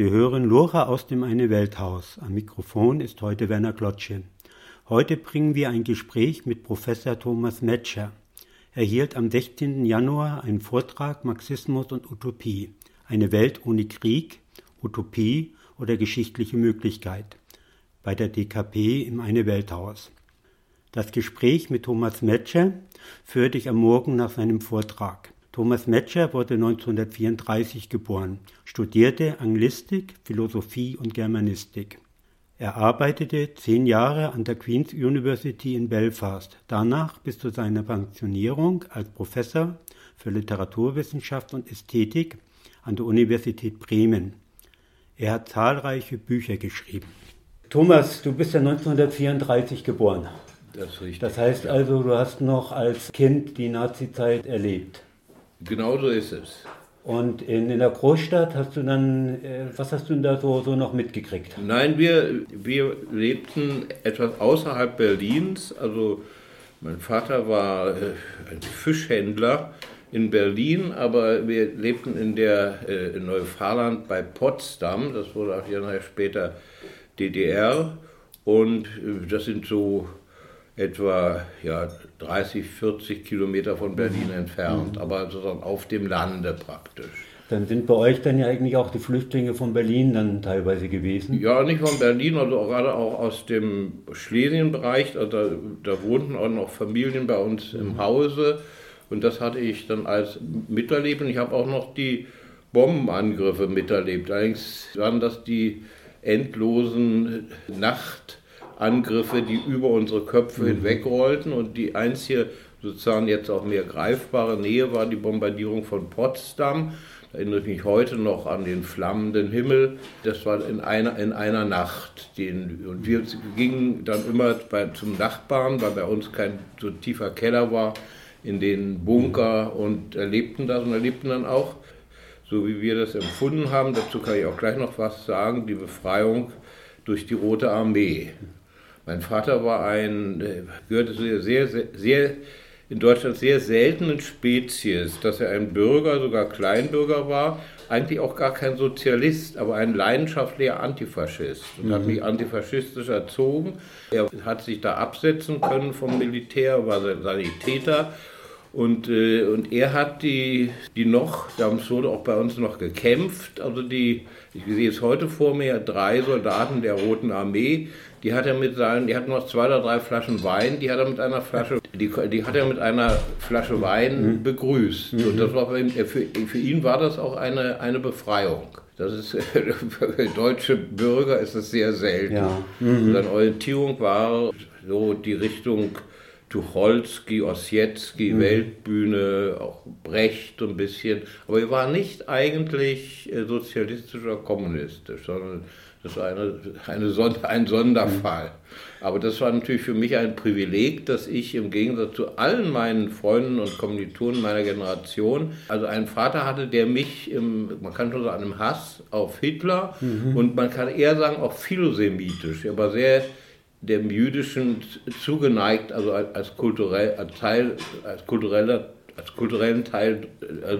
Sie hören Lora aus dem Eine Welthaus. Am Mikrofon ist heute Werner Klotsche. Heute bringen wir ein Gespräch mit Professor Thomas Metscher. Er hielt am 16. Januar einen Vortrag Marxismus und Utopie. Eine Welt ohne Krieg, Utopie oder geschichtliche Möglichkeit bei der DKP im Eine Welthaus. Das Gespräch mit Thomas Metscher führte ich am Morgen nach seinem Vortrag. Thomas Metscher wurde 1934 geboren, studierte Anglistik, Philosophie und Germanistik. Er arbeitete zehn Jahre an der Queen's University in Belfast, danach bis zu seiner Pensionierung als Professor für Literaturwissenschaft und Ästhetik an der Universität Bremen. Er hat zahlreiche Bücher geschrieben. Thomas, du bist ja 1934 geboren. Das. Das heißt also, du hast noch als Kind die Nazizeit erlebt. Genau so ist es. Und in, in der Großstadt hast du dann, äh, was hast du denn da so, so noch mitgekriegt? Nein, wir, wir lebten etwas außerhalb Berlins. Also mein Vater war äh, ein Fischhändler in Berlin, aber wir lebten in der äh, in Neufahrland bei Potsdam. Das wurde auch Jahre später DDR. Und äh, das sind so etwa ja, 30, 40 Kilometer von Berlin mhm. entfernt, mhm. aber sozusagen auf dem Lande praktisch. Dann sind bei euch dann ja eigentlich auch die Flüchtlinge von Berlin dann teilweise gewesen? Ja, nicht von Berlin, also gerade auch aus dem Schlesienbereich. Also da, da wohnten auch noch Familien bei uns im mhm. Hause. Und das hatte ich dann als miterlebt. Und ich habe auch noch die Bombenangriffe miterlebt. Allerdings waren das die endlosen Nacht- Angriffe, die über unsere Köpfe mhm. hinwegrollten und die einzige sozusagen jetzt auch mehr greifbare Nähe war die Bombardierung von Potsdam. Da erinnere ich mich heute noch an den flammenden Himmel. Das war in einer, in einer Nacht. Den, und wir gingen dann immer bei, zum Nachbarn, weil bei uns kein so tiefer Keller war, in den Bunker und erlebten das und erlebten dann auch, so wie wir das empfunden haben, dazu kann ich auch gleich noch was sagen, die Befreiung durch die Rote Armee. Mein Vater war ein, gehörte zu der sehr, sehr, sehr, in Deutschland sehr seltenen Spezies, dass er ein Bürger, sogar Kleinbürger war, eigentlich auch gar kein Sozialist, aber ein leidenschaftlicher Antifaschist und mhm. hat mich antifaschistisch erzogen. Er hat sich da absetzen können vom Militär, war Sanitäter und, äh, und er hat die, die noch, damals wurde auch bei uns noch gekämpft, also die, ich sehe es heute vor mir, drei Soldaten der Roten Armee, die hat er mit seinen, die hatten noch zwei oder drei Flaschen Wein, die hat er mit einer Flasche, die, die hat er mit einer Flasche Wein mhm. begrüßt. Mhm. Und das war für ihn, für, für, ihn war das auch eine, eine Befreiung. Das ist für deutsche Bürger ist das sehr selten. Ja. Mhm. Seine Orientierung war so die Richtung Tucholsky, Ossietzky, mhm. Weltbühne, auch Brecht ein bisschen. Aber er war nicht eigentlich äh, sozialistisch oder kommunistisch, sondern das war eine, eine Sonder, ein Sonderfall. Mhm. Aber das war natürlich für mich ein Privileg, dass ich im Gegensatz zu allen meinen Freunden und Kommilitonen meiner Generation, also einen Vater hatte, der mich, im, man kann schon sagen, einem Hass auf Hitler mhm. und man kann eher sagen auch philosemitisch, aber sehr dem Jüdischen zugeneigt, also als, kulturell, als Teil, als kultureller, als kulturellen Teil äh,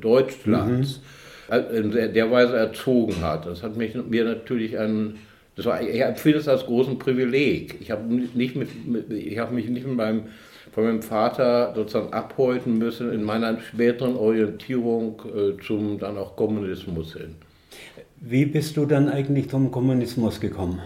Deutschlands. Mhm in der Weise erzogen hat. Das hat mich, mir natürlich ein, das war, ich empfinde es als großen Privileg. Ich habe nicht mit, ich habe mich nicht mit meinem, von meinem Vater sozusagen abhäuten müssen in meiner späteren Orientierung äh, zum dann auch Kommunismus hin. Wie bist du dann eigentlich zum Kommunismus gekommen?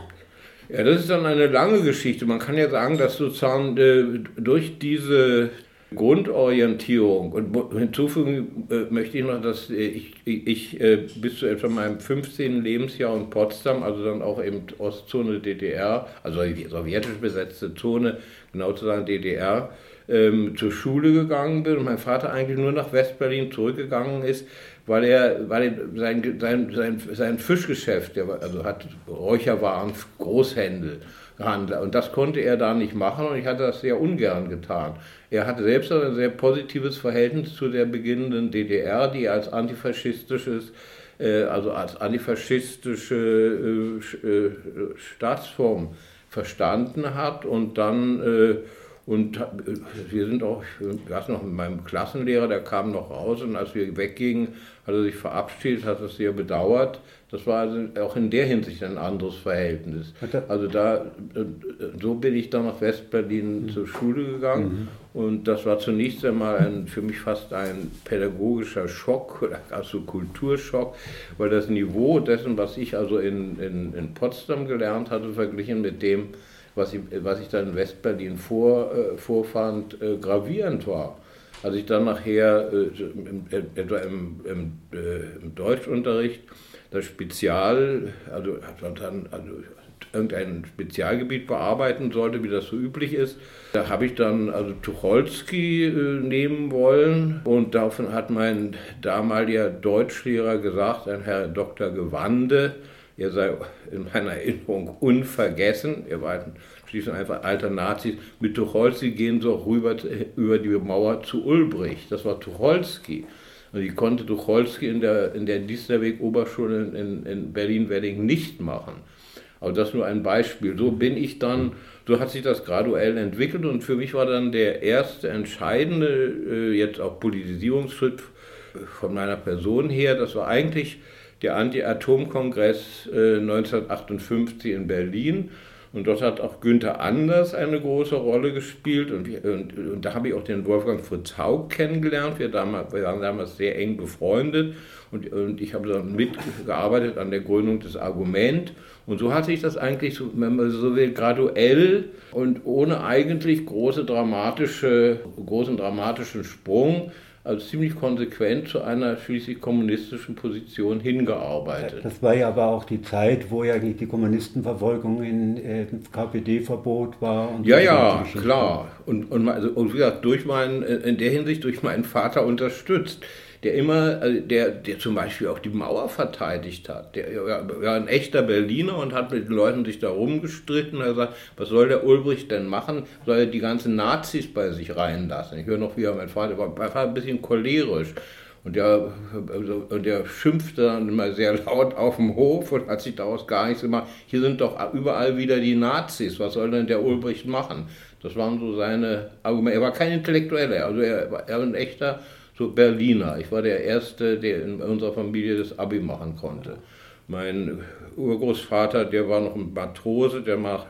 Ja, das ist dann eine lange Geschichte. Man kann ja sagen, dass sozusagen äh, durch diese Grundorientierung. Und hinzufügen äh, möchte ich noch, dass ich, ich äh, bis zu etwa meinem 15. Lebensjahr in Potsdam, also dann auch eben Ostzone DDR, also sowjetisch besetzte Zone, genau zu sagen DDR, ähm, zur Schule gegangen bin und mein Vater eigentlich nur nach Westberlin zurückgegangen ist, weil er, weil er sein, sein, sein, sein Fischgeschäft, also hat Räucherwaren, Großhändel, gehandelt. Und das konnte er da nicht machen und ich hatte das sehr ungern getan. Er hatte selbst ein sehr positives Verhältnis zu der beginnenden DDR, die er als antifaschistisches, äh, also als antifaschistische äh, äh, Staatsform verstanden hat und dann Und wir sind auch, ich weiß noch, mit meinem Klassenlehrer, der kam noch raus und als wir weggingen, hat er sich verabschiedet, hat es sehr bedauert. Das war also auch in der Hinsicht ein anderes Verhältnis. Also da, so bin ich dann nach Westberlin mhm. zur Schule gegangen mhm. und das war zunächst einmal ein, für mich fast ein pädagogischer Schock, also Kulturschock, weil das Niveau dessen, was ich also in, in, in Potsdam gelernt hatte, verglichen mit dem, was ich, was ich dann in Westberlin vor, äh, vorfand, äh, gravierend war. Als ich dann nachher äh, etwa im, im, äh, im, Deutschunterricht das Spezial, also, dann, also irgendein Spezialgebiet bearbeiten sollte, wie das so üblich ist. Da habe ich dann also Tucholsky äh, nehmen wollen und davon hat mein damaliger Deutschlehrer gesagt, ein Herr Dr. Gewande, er sei in meiner Erinnerung unvergessen. Er war schließlich einfach alter Nazis. Mit Tucholsky gehen sie auch rüber über die Mauer zu Ulbricht. Das war Tucholsky. Und ich konnte Tucholsky in der, in der Diesterweg-Oberschule in, in Berlin-Wedding nicht machen. Aber das nur ein Beispiel. So bin ich dann, so hat sich das graduell entwickelt und für mich war dann der erste entscheidende, äh, jetzt auch Politisierungsschritt von meiner Person her, das war eigentlich der Anti-Atom-Kongress äh, 1958 in Berlin. Und dort hat auch Günther Anders eine große Rolle gespielt. Und, und, und da habe ich auch den Wolfgang Fritz Haug kennengelernt. Wir, damals, wir waren damals sehr eng befreundet. Und, und ich habe dann mitgearbeitet an der Gründung des Argument. Und so hat sich das eigentlich, so, wenn man so will, graduell und ohne eigentlich große dramatische, großen dramatischen Sprung also ziemlich konsequent zu einer schließlich kommunistischen Position hingearbeitet. Das war ja aber auch die Zeit, wo ja die Kommunistenverfolgung in äh, KPD-Verbot war. ja, ja, klar. Und, und, also, und wie gesagt, durch meinen, in der Hinsicht durch meinen Vater unterstützt der immer, also der, der zum Beispiel auch die Mauer verteidigt hat. Der war ein echter Berliner und hat mit den Leuten sich da rumgestritten. Er sagt, was soll der Ulbricht denn machen? Soll er die ganzen Nazis bei sich reinlassen? Ich höre noch, wie er mein Vater war, war ein bisschen cholerisch. Und der, also, und der schimpfte dann immer sehr laut auf dem Hof und hat sich daraus gar nichts gemacht. Hier sind doch überall wieder die Nazis. Was soll denn der Ulbricht machen? Das waren so seine Argumente. Er war kein Intellektueller, also er war ein echter so Berliner. Ich war der Erste, der in unserer Familie das Abi machen konnte. Mein Urgroßvater, der war noch ein Matrose, der nach,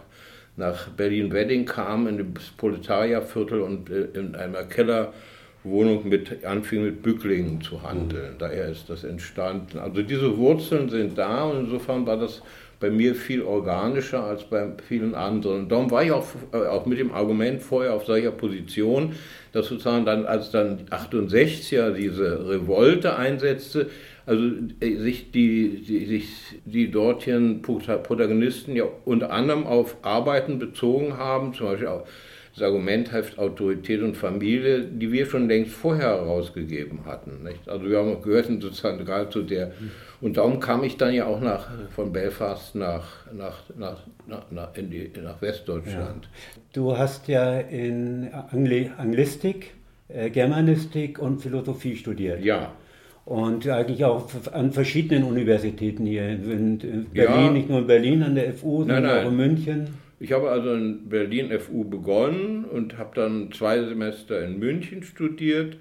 nach Berlin-Wedding kam, in das Proletarierviertel und äh, in einer Kellerwohnung mit, anfing mit Bücklingen zu handeln. Daher ist das entstanden. Also diese Wurzeln sind da und insofern war das bei mir viel organischer als bei vielen anderen. Darum war ich auch, äh, auch mit dem Argument vorher auf solcher Position, dass sozusagen dann, als dann 68er diese Revolte einsetzte, also äh, sich die, die, sich die dortigen Protagonisten ja unter anderem auf Arbeiten bezogen haben, zum Beispiel auf das Argument heißt Autorität und Familie, die wir schon längst vorher herausgegeben hatten. Nicht? Also wir haben gehört sozusagen gerade zu der, und darum kam ich dann ja auch nach, von Belfast nach, nach, nach, nach, in die, nach Westdeutschland. Ja. Du hast ja in Angli Anglistik, äh, Germanistik und Philosophie studiert. Ja. Und eigentlich auch an verschiedenen Universitäten hier in Berlin, ja. nicht nur in Berlin an der FU, sondern nein, nein. auch in München. Ich habe also in Berlin FU begonnen und habe dann zwei Semester in München studiert.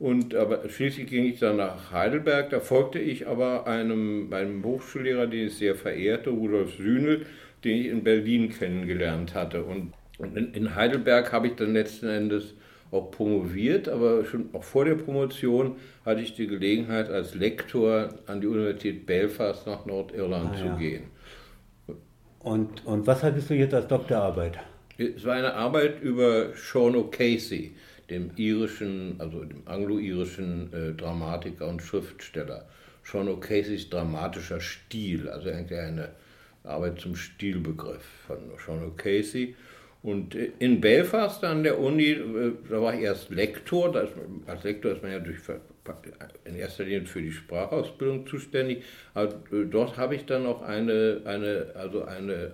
Und aber schließlich ging ich dann nach Heidelberg. Da folgte ich aber einem, meinem Hochschullehrer, den ich sehr verehrte, Rudolf Sühnel, den ich in Berlin kennengelernt hatte. Und in, in Heidelberg habe ich dann letzten Endes auch promoviert, aber schon auch vor der Promotion hatte ich die Gelegenheit, als Lektor an die Universität Belfast nach Nordirland ah, zu ja. gehen. Und, und was hattest du jetzt als Doktorarbeit? Es war eine Arbeit über Sean O'Casey, dem irischen, also dem anglo-irischen äh, Dramatiker und Schriftsteller. Sean O'Caseys dramatischer Stil, also eigentlich eine Arbeit zum Stilbegriff von Sean O'Casey. Und äh, in Belfast an der Uni, äh, da war ich erst Lektor. Ist, als Lektor ist man ja durch in erster Linie für die Sprachausbildung zuständig. Aber äh, dort habe ich dann noch eine, eine, also eine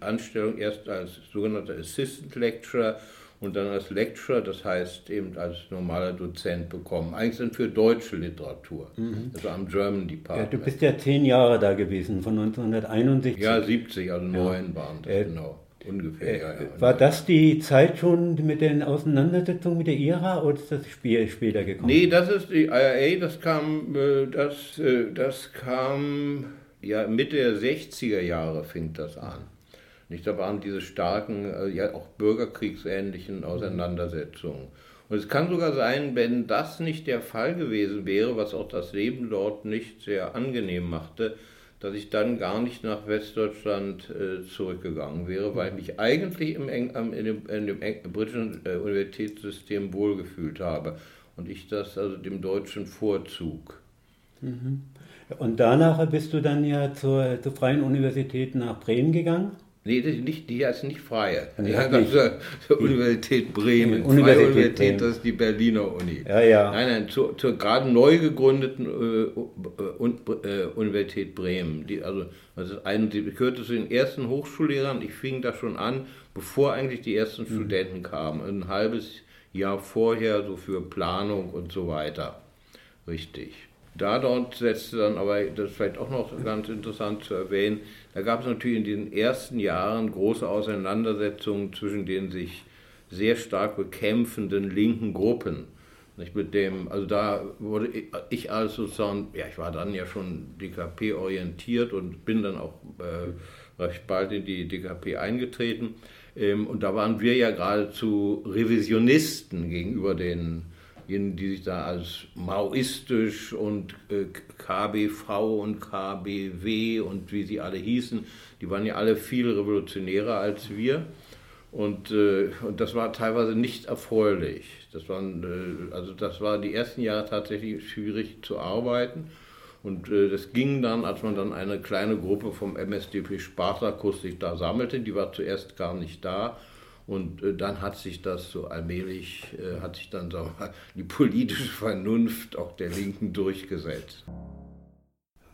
Anstellung erst als sogenannter Assistant Lecturer und dann als Lecturer, das heißt eben als normaler Dozent bekommen. Eigentlich sind für deutsche Literatur, mhm. also am German Department. Ja, du bist ja zehn Jahre da gewesen, von 1961. Ja, 70, also neun ja. waren das, äh, genau. Ungefähr, ja, ja. War das die Zeit schon mit den Auseinandersetzungen mit der IRA oder ist das später gekommen? Nee, das ist die IRA, das kam, das, das kam ja Mitte der 60er Jahre fing das an. Nicht, da waren diese starken, ja auch bürgerkriegsähnlichen Auseinandersetzungen. Und es kann sogar sein, wenn das nicht der Fall gewesen wäre, was auch das Leben dort nicht sehr angenehm machte, dass ich dann gar nicht nach Westdeutschland äh, zurückgegangen wäre, weil ich mich eigentlich im, in dem, in dem britischen äh, Universitätssystem wohlgefühlt habe und ich das also dem Deutschen vorzug. Mhm. Und danach bist du dann ja zur, zur Freien Universität nach Bremen gegangen? Nee, die, nicht, die ist nicht freie. Die ja, hat also die Universität Bremen. Die Universität, freie Universität, das ist die Berliner Uni. Ja, ja. Nein, nein, zur, zur gerade neu gegründeten äh, äh, Universität Bremen. Die, also, also ein, die gehörte zu den ersten Hochschullehrern. Ich fing da schon an, bevor eigentlich die ersten mhm. Studenten kamen. Ein halbes Jahr vorher, so für Planung und so weiter. Richtig. Da dort setzte dann aber, das ist vielleicht auch noch ganz interessant zu erwähnen, da gab es natürlich in den ersten Jahren große Auseinandersetzungen zwischen den sich sehr stark bekämpfenden linken Gruppen. Nicht mit dem, also da wurde ich als sozusagen, ja, ich war dann ja schon DKP orientiert und bin dann auch äh, recht bald in die DKP eingetreten. Ähm, und da waren wir ja geradezu Revisionisten gegenüber den jenen, die sich da als maoistisch und äh, KBV und KBW und wie sie alle hießen, die waren ja alle viel revolutionärer als wir. Und, äh, und das war teilweise nicht erfreulich. Das, waren, äh, also das war die ersten Jahre tatsächlich schwierig zu arbeiten. Und das ging dann, als man dann eine kleine Gruppe vom MSDP Spartakus sich da sammelte, die war zuerst gar nicht da, und äh, dann hat sich das so allmählich, äh, hat sich dann sagen wir, die politische Vernunft auch der Linken durchgesetzt.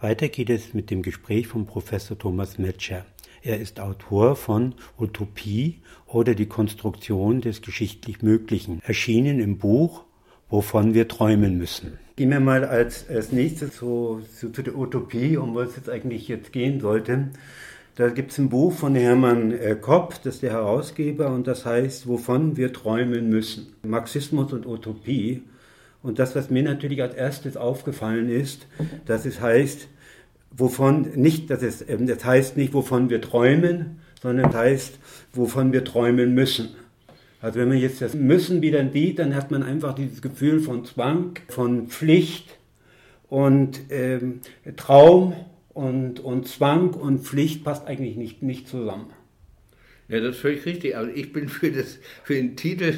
Weiter geht es mit dem Gespräch von Professor Thomas Metscher. Er ist Autor von Utopie oder die Konstruktion des geschichtlich Möglichen, erschienen im Buch Wovon wir träumen müssen. Gehen wir mal als, als nächstes zu, zu, zu der Utopie, um was es jetzt eigentlich jetzt gehen sollte. Da gibt es ein Buch von Hermann äh, Kopp, das ist der Herausgeber, und das heißt, wovon wir träumen müssen. Marxismus und Utopie. Und das, was mir natürlich als erstes aufgefallen ist, dass es heißt, wovon nicht, dass es, ähm, das heißt nicht, wovon wir träumen, sondern es heißt, wovon wir träumen müssen. Also wenn man jetzt das Müssen wieder sieht, dann hat man einfach dieses Gefühl von Zwang, von Pflicht und ähm, Traum und, und Zwang und Pflicht passt eigentlich nicht, nicht zusammen. Ja, das ist völlig richtig. Aber ich bin für, das, für den Titel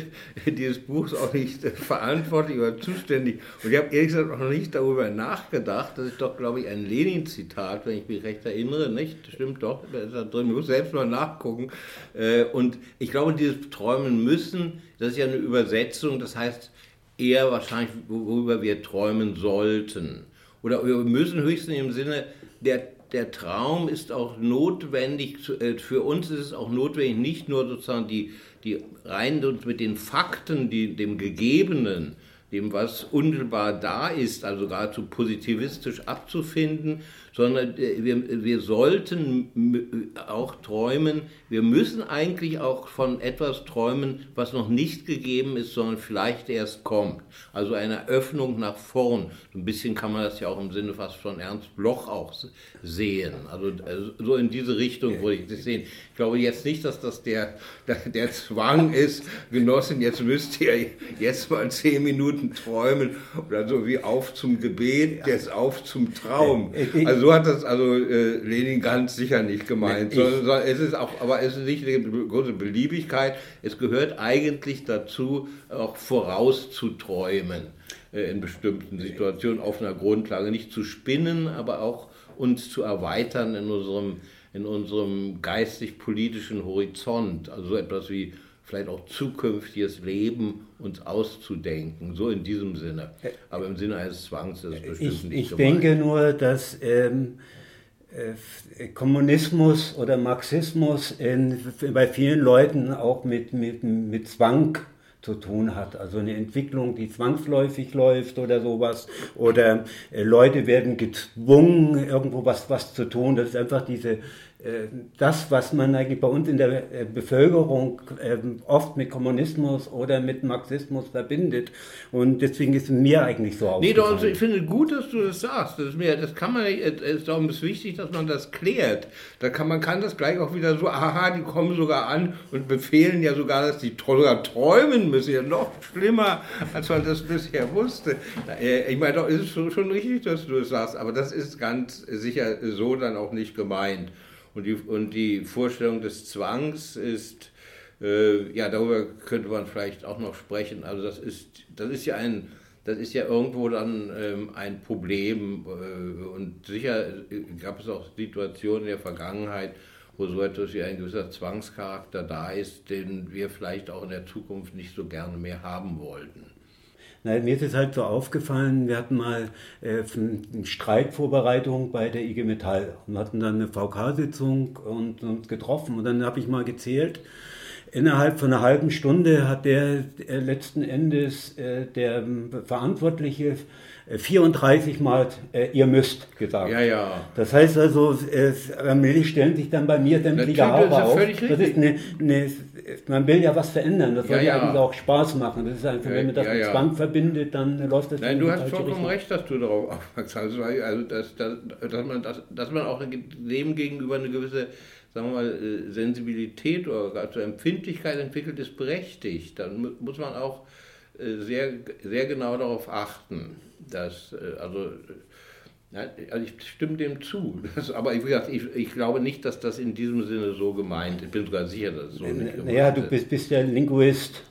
dieses Buchs auch nicht verantwortlich oder zuständig. Und ich habe ehrlich gesagt noch nicht darüber nachgedacht. Das ist doch, glaube ich, ein Lenin-Zitat, wenn ich mich recht erinnere. Nicht? Stimmt doch. Da ist da drin. Ich muss selbst mal nachgucken. Äh, und ich glaube, dieses Träumen müssen, das ist ja eine Übersetzung. Das heißt eher wahrscheinlich, worüber wir träumen sollten. Oder wir müssen höchstens im Sinne der, der Traum ist auch notwendig, äh, für uns ist es auch notwendig, nicht nur sozusagen die, die rein mit den Fakten, die, dem Gegebenen, dem, was unmittelbar da ist, also geradezu positivistisch abzufinden, sondern äh, wir, wir sollten auch träumen, wir müssen eigentlich auch von etwas träumen, was noch nicht gegeben ist, sondern vielleicht erst kommt. Also eine Öffnung nach vorn. So ein bisschen kann man das ja auch im Sinne fast von Ernst Bloch auch sehen. Also, also so in diese Richtung würde ich das sehen. Ich glaube jetzt nicht, dass das der, der Zwang ist, Genossen, jetzt müsst ihr jetzt mal zehn Minuten träumen oder so wie auf zum Gebet, jetzt auf zum Traum. Also so hat das also äh, Lenin ganz sicher nicht gemeint. Ich, sondern es ist auch, aber es ist nicht eine große Beliebigkeit. Es gehört eigentlich dazu, auch vorauszuträumen äh, in bestimmten Situationen auf einer Grundlage. Nicht zu spinnen, aber auch uns zu erweitern in unserem, in unserem geistig-politischen Horizont. Also so etwas wie vielleicht auch zukünftiges Leben uns auszudenken, so in diesem Sinne. Aber im Sinne eines Zwangs ist es bestimmt ich, nicht Ich gemeint. denke nur, dass ähm, äh, Kommunismus oder Marxismus in, bei vielen Leuten auch mit, mit, mit Zwang zu tun hat. Also eine Entwicklung, die zwangsläufig läuft oder sowas. Oder äh, Leute werden gezwungen, irgendwo was, was zu tun. Das ist einfach diese äh, das, was man eigentlich bei uns in der äh, Bevölkerung ähm, oft mit Kommunismus oder mit Marxismus verbindet. Und deswegen ist es mir eigentlich so. Nee, doch, also ich finde gut, dass du das sagst. Das ist, mir, das kann man, es ist darum ist wichtig, dass man das klärt. Da kann, man kann das gleich auch wieder so, aha, die kommen sogar an und befehlen ja sogar, dass die sogar träumen müssen. Ja, noch schlimmer, als man das bisher wusste. Äh, ich meine, doch, ist es schon richtig, dass du das sagst, aber das ist ganz sicher so dann auch nicht gemeint. Und die, und die Vorstellung des Zwangs ist, äh, ja, darüber könnte man vielleicht auch noch sprechen. Also das ist, das ist ja ein, das ist ja irgendwo dann ähm, ein Problem. Äh, und sicher gab es auch Situationen in der Vergangenheit, wo so etwas wie ein gewisser Zwangscharakter da ist, den wir vielleicht auch in der Zukunft nicht so gerne mehr haben wollten. Na, mir ist es halt so aufgefallen, wir hatten mal äh, eine Streikvorbereitung bei der IG Metall und hatten dann eine VK-Sitzung und uns getroffen. Und dann habe ich mal gezählt, innerhalb von einer halben Stunde hat der äh, letzten Endes äh, der Verantwortliche 34 Mal äh, ihr müsst gesagt. Ja, ja. Das heißt also, es, allmählich stellen sich dann bei mir sämtliche Haare auf. Das ist eine, eine, man will ja was verändern. Das soll ja, ja eigentlich auch Spaß machen. Das ist einfach, wenn man das mit Zwang verbindet, dann läuft das. Nein, du hast vollkommen recht, dass du darauf aufmerksam bist. Also, dass, dass, dass, man, dass, dass man auch dem gegenüber eine gewisse sagen wir mal, äh, Sensibilität oder also Empfindlichkeit entwickelt, ist berechtigt. Dann muss man auch äh, sehr, sehr genau darauf achten, dass, äh, also, also ich stimme dem zu. Das, aber gesagt, ich, ich, glaube nicht, dass das in diesem Sinne so gemeint ist. Ich bin sogar sicher, dass es so nicht gemeint ist. Naja, du bist, bist ja Linguist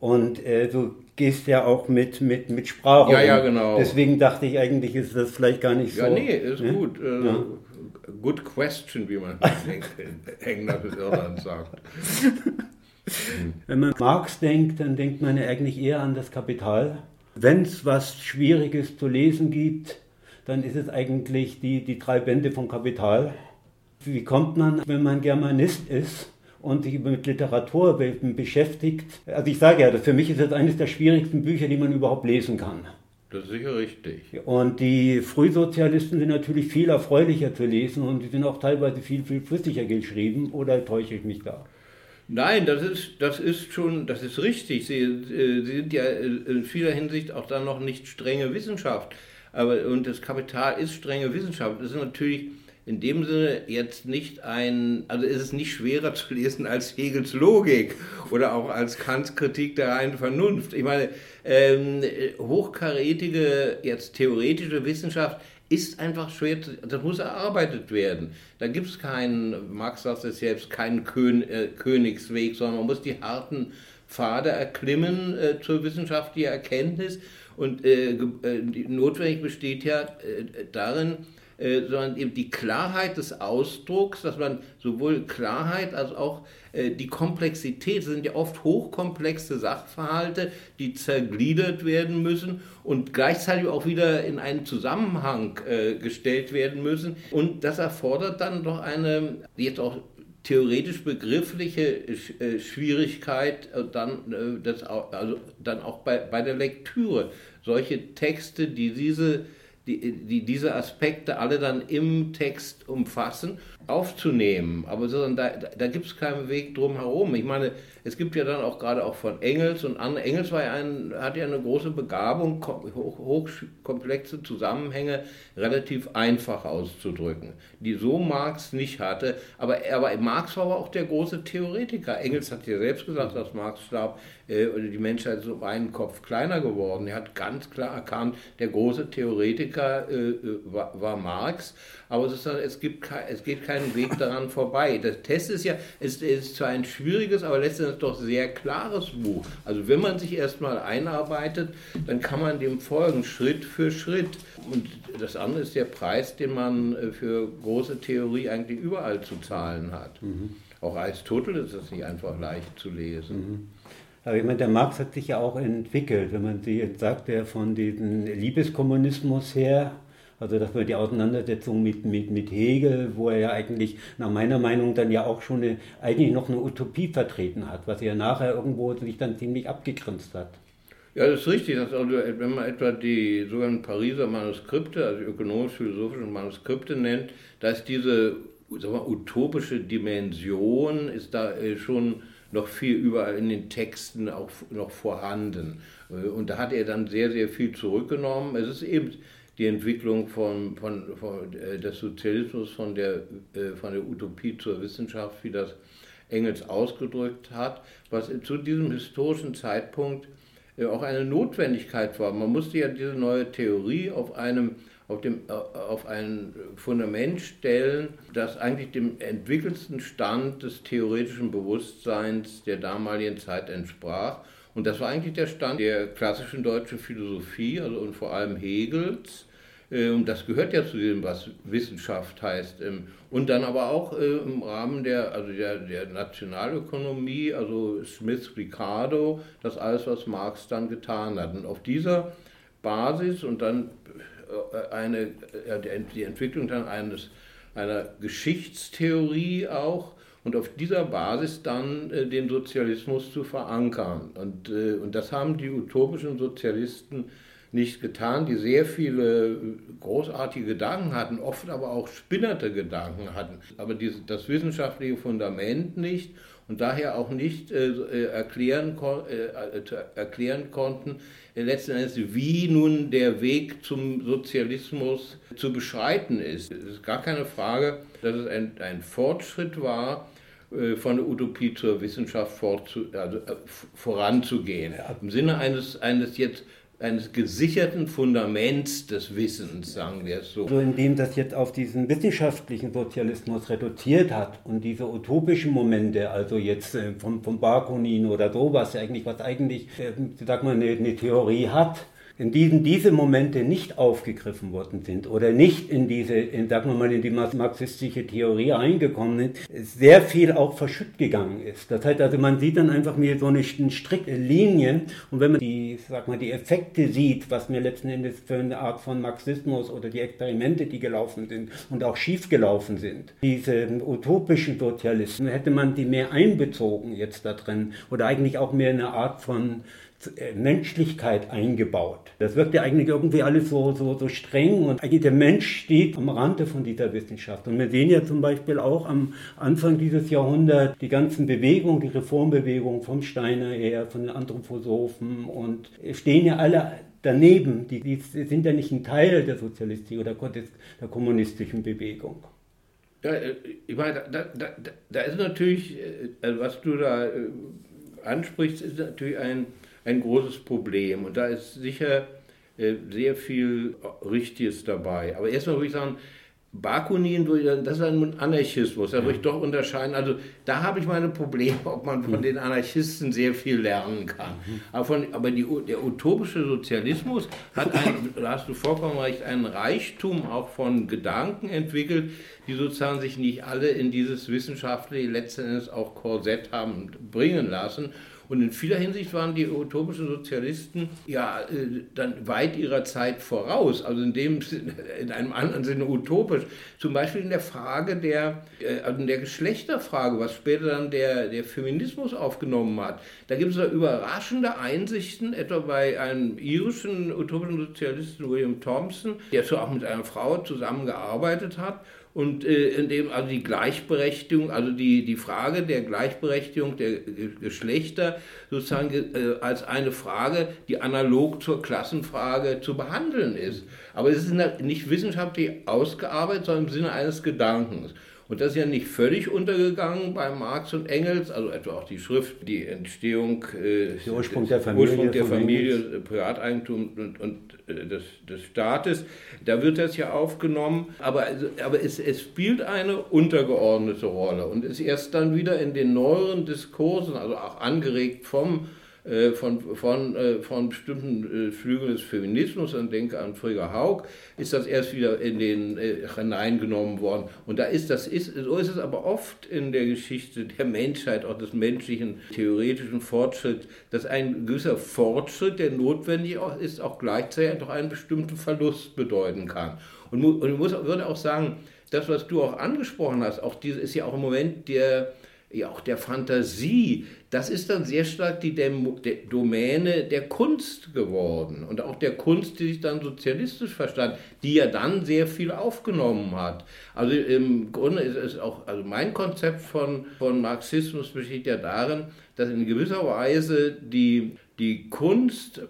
und äh, du gehst ja auch mit, mit, mit Sprache. Ja, ja, genau. Deswegen dachte ich, eigentlich ist das vielleicht gar nicht so. Ja, nee, ist ne? gut. Äh, ja. Good question, wie man in England Irland sagt. Wenn man Marx denkt, dann denkt man ja eigentlich eher an das Kapital. Wenn es was Schwieriges zu lesen gibt, dann ist es eigentlich die, die drei Bände von Kapital. Wie kommt man, wenn man Germanist ist und sich mit Literatur beschäftigt? Also ich sage ja, für mich ist das eines der schwierigsten Bücher, die man überhaupt lesen kann. Das ist sicher richtig. Und die Frühsozialisten sind natürlich viel erfreulicher zu lesen und die sind auch teilweise viel, viel flüssiger geschrieben. Oder täusche ich mich da? Nein, das ist, das ist schon, das ist richtig. Sie, äh, sie sind ja in vieler Hinsicht auch dann noch nicht strenge Wissenschaft. Aber, und das Kapital ist strenge Wissenschaft. Das ist natürlich in dem Sinne jetzt nicht ein, also ist es nicht schwerer zu lesen als Hegels Logik oder auch als Kants Kritik der reinen Vernunft. Ich meine, ähm, hochkarätige, jetzt theoretische Wissenschaft ist einfach schwer, das muss erarbeitet werden. Da gibt es keinen, Marx sagt es selbst, keinen Kön, äh, Königsweg, sondern man muss die harten Pfade erklimmen äh, zur wissenschaftlichen Erkenntnis. Und äh, äh notwendig besteht ja äh, darin, äh, sondern eben die Klarheit des Ausdrucks, dass man sowohl Klarheit als auch die Komplexität, das sind ja oft hochkomplexe Sachverhalte, die zergliedert werden müssen und gleichzeitig auch wieder in einen Zusammenhang gestellt werden müssen. Und das erfordert dann doch eine, jetzt auch theoretisch begriffliche Schwierigkeit dann, das, also dann auch bei, bei der Lektüre. Solche Texte, die diese die, die diese Aspekte alle dann im Text umfassen, aufzunehmen. Aber da, da gibt es keinen Weg drum herum. Ich meine, es gibt ja dann auch gerade auch von Engels und andere, Engels war ja ein, hat ja eine große Begabung, hochkomplexe Zusammenhänge relativ einfach auszudrücken, die so Marx nicht hatte. Aber, aber Marx war aber auch der große Theoretiker. Engels hat ja selbst gesagt, dass Marx starb, äh, die Menschheit ist um einen Kopf kleiner geworden. Er hat ganz klar erkannt, der große Theoretiker äh, äh war, war Marx. Aber es, ist, es, gibt, es geht keinen Weg daran vorbei. Der Test ist ja, es ist zwar ein schwieriges, aber letztendlich doch sehr klares Buch. Also wenn man sich erstmal einarbeitet, dann kann man dem folgen, Schritt für Schritt. Und das andere ist der Preis, den man äh, für große Theorie eigentlich überall zu zahlen hat. Mhm. Auch Aristoteles ist das nicht einfach leicht zu lesen. Mhm. Aber ich meine, der Marx hat sich ja auch entwickelt. Wenn man sagt, der von diesem Liebeskommunismus her Also dass man die Auseinandersetzung mit, mit, mit Hegel, wo er ja eigentlich nach meiner Meinung dann ja auch schon eine, eigentlich noch eine Utopie vertreten hat, was er nachher irgendwo sich dann ziemlich abgegrenzt hat. Ja, das ist richtig. Dass also, wenn man etwa die sogenannten Pariser Manuskripte, also ökonomisch-philosophische Manuskripte nennt, da ist diese mal, utopische Dimension ist da äh, schon noch viel überall in den Texten auch noch vorhanden. Äh, und da hat er dann sehr, sehr viel zurückgenommen. Es ist eben die Entwicklung von, von, von äh, des Sozialismus von der, von der Utopie zur Wissenschaft, wie das Engels ausgedrückt hat, was zu diesem historischen Zeitpunkt auch eine Notwendigkeit war. Man musste ja diese neue Theorie auf einem auf, dem, äh, auf ein Fundament stellen, das eigentlich dem entwickelsten Stand des theoretischen Bewusstseins der damaligen Zeit entsprach. Und das war eigentlich der Stand der klassischen deutschen Philosophie, also und vor allem Hegels. Äh, und das gehört ja zu dem, was Wissenschaft heißt. Ähm, und dann aber auch äh, im Rahmen der, also der, der Nationalökonomie, also Smith, Ricardo, das alles, was Marx dann getan hat. Und auf dieser Basis und dann äh, eine, die Entwicklung dann eines, einer Geschichtstheorie auch und auf dieser Basis dann den Sozialismus zu verankern. Und, und das haben die utopischen Sozialisten nicht getan, die sehr viele großartige Gedanken hatten, oft aber auch spinnerte Gedanken hatten, aber diese, das wissenschaftliche Fundament nicht und daher auch nicht äh, erklären, äh, erklären konnten, äh, letzten Endes, wie nun der Weg zum Sozialismus zu beschreiten ist. Es ist gar keine Frage, dass es ein, ein Fortschritt war, äh, von der Utopie zur Wissenschaft also, äh, voranzugehen. Im Sinne eines, eines jetzt eines gesicherten Fundaments des Wissens, sagen wir es so. So indem das jetzt auf diesen wissenschaftlichen Sozialismus reduziert hat und diese utopischen Momente, also jetzt äh, vom, vom Bakunin oder sowas, eigentlich, was eigentlich, äh, sag mal, eine, eine Theorie hat, in denen diese Momente nicht aufgegriffen worden sind oder nicht in diese, in, sagen wir mal, in die marxistische Theorie eingekommen sind, sehr viel auch verschütt gegangen ist. Das heißt also, man sieht dann einfach mir so eine strikte Linie und wenn man die, sag mal, die Effekte sieht, was mir letzten Endes für eine Art von Marxismus oder die Experimente, die gelaufen sind und auch schief gelaufen sind, diese utopischen Sozialisten, hätte man die mehr einbezogen jetzt da drin oder eigentlich auch mehr eine Art von äh, Menschlichkeit eingebaut. Das wirkt ja eigentlich irgendwie alles so, so, so streng und eigentlich der Mensch steht am Rande von dieser Wissenschaft. Und wir sehen ja zum Beispiel auch am Anfang dieses Jahrhunderts die ganzen Bewegungen, die Reformbewegungen vom Steiner her, von den Anthroposophen und stehen ja alle daneben. Die, die sind ja nicht ein Teil der Sozialistik oder der kommunistischen Bewegung. Ja, äh, ich meine, da, da, da ist natürlich, äh, also was du da ansprichst, ist natürlich ein ein großes Problem. Und da ist sicher äh, sehr viel Richtiges dabei. Aber erstmal würde ich sagen, Bakunin, das ist ein Anarchismus, da würde ich doch unterscheiden. Also da habe ich meine Probleme, ob man von den Anarchisten sehr viel lernen kann. Mhm. Aber, von, aber die, der utopische Sozialismus hat, ein, da hast du vollkommen recht, einen Reichtum auch von Gedanken entwickelt, die sozusagen sich nicht alle in dieses wissenschaftliche, letztendlich auch Korsett haben bringen lassen. Und in vieler Hinsicht waren die utopischen Sozialisten ja äh, dann weit ihrer Zeit voraus, also in dem in einem anderen Sinne utopisch. Zum Beispiel in der Frage der, äh, also in der Geschlechterfrage, was später dann der, der Feminismus aufgenommen hat. Da gibt es da überraschende Einsichten, etwa bei einem irischen utopischen Sozialisten William Thompson, der so auch mit einer Frau zusammengearbeitet hat und äh, in dem also die Gleichberechtigung, also die, die Frage der Gleichberechtigung der Geschlechter sozusagen äh, als eine Frage, die analog zur Klassenfrage zu behandeln ist. Aber es ist nicht wissenschaftlich ausgearbeitet, sondern im Sinne eines Gedankens. Und das ist ja nicht völlig untergegangen bei Marx und Engels, also etwa auch die Schrift, die Entstehung, äh, der Ursprung der Familie, Ursprung der Familie Privateigentum und, und des, des Staates. Da wird das ja aufgenommen, aber, also, aber es, es spielt eine untergeordnete Rolle und ist erst dann wieder in den neueren Diskursen, also auch angeregt vom äh, von, von, äh, von bestimmten äh, Flügeln des Feminismus, und denke an Frigga Haug, ist das erst wieder in den hineingenommen worden. Und da ist das ist, so ist es aber oft in der Geschichte der Menschheit, auch des menschlichen theoretischen Fortschritts, dass ein gewisser Fortschritt, der notwendig ist, auch gleichzeitig doch einen bestimmten Verlust bedeuten kann. Und, und ich muss, würde auch sagen, das, was du auch angesprochen hast, auch diese ist ja auch im Moment der, ja auch der Fantasie, das ist dann sehr stark die Domäne der Kunst geworden und auch der Kunst, die sich dann sozialistisch verstand, die ja dann sehr viel aufgenommen hat. Also im Grunde ist es auch, also mein Konzept von, von Marxismus besteht ja darin, dass in gewisser Weise die die Kunst,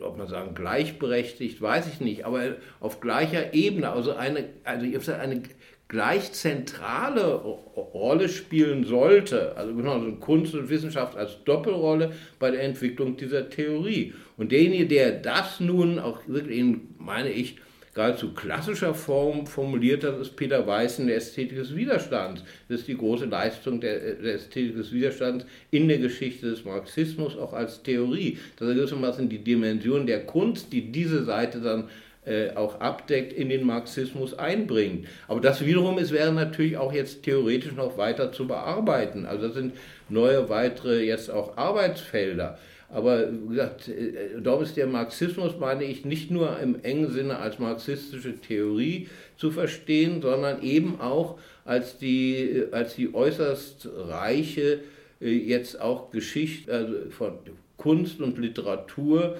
ob man sagen gleichberechtigt, weiß ich nicht, aber auf gleicher Ebene, also eine, also eine gleich zentrale Rolle spielen sollte, also genau so Kunst und Wissenschaft als Doppelrolle bei der Entwicklung dieser Theorie. Und derjenige, der das nun auch wirklich in, meine ich, geradezu klassischer Form formuliert hat, ist Peter Weiß in der Ästhetik des Widerstands. Das ist die große Leistung der, der Ästhetik des Widerstands in der Geschichte des Marxismus, auch als Theorie. Das ist gewissermaßen die Dimension der Kunst, die diese Seite dann äh, auch abdeckt, in den Marxismus einbringt. Aber das wiederum ist, wäre natürlich auch jetzt theoretisch noch weiter zu bearbeiten. Also das sind neue, weitere jetzt auch Arbeitsfelder. Aber wie gesagt, äh, darum ist der Marxismus, meine ich, nicht nur im engen Sinne als marxistische Theorie zu verstehen, sondern eben auch als die, äh, als die äußerst reiche, jetzt auch Geschichte also von Kunst und Literatur,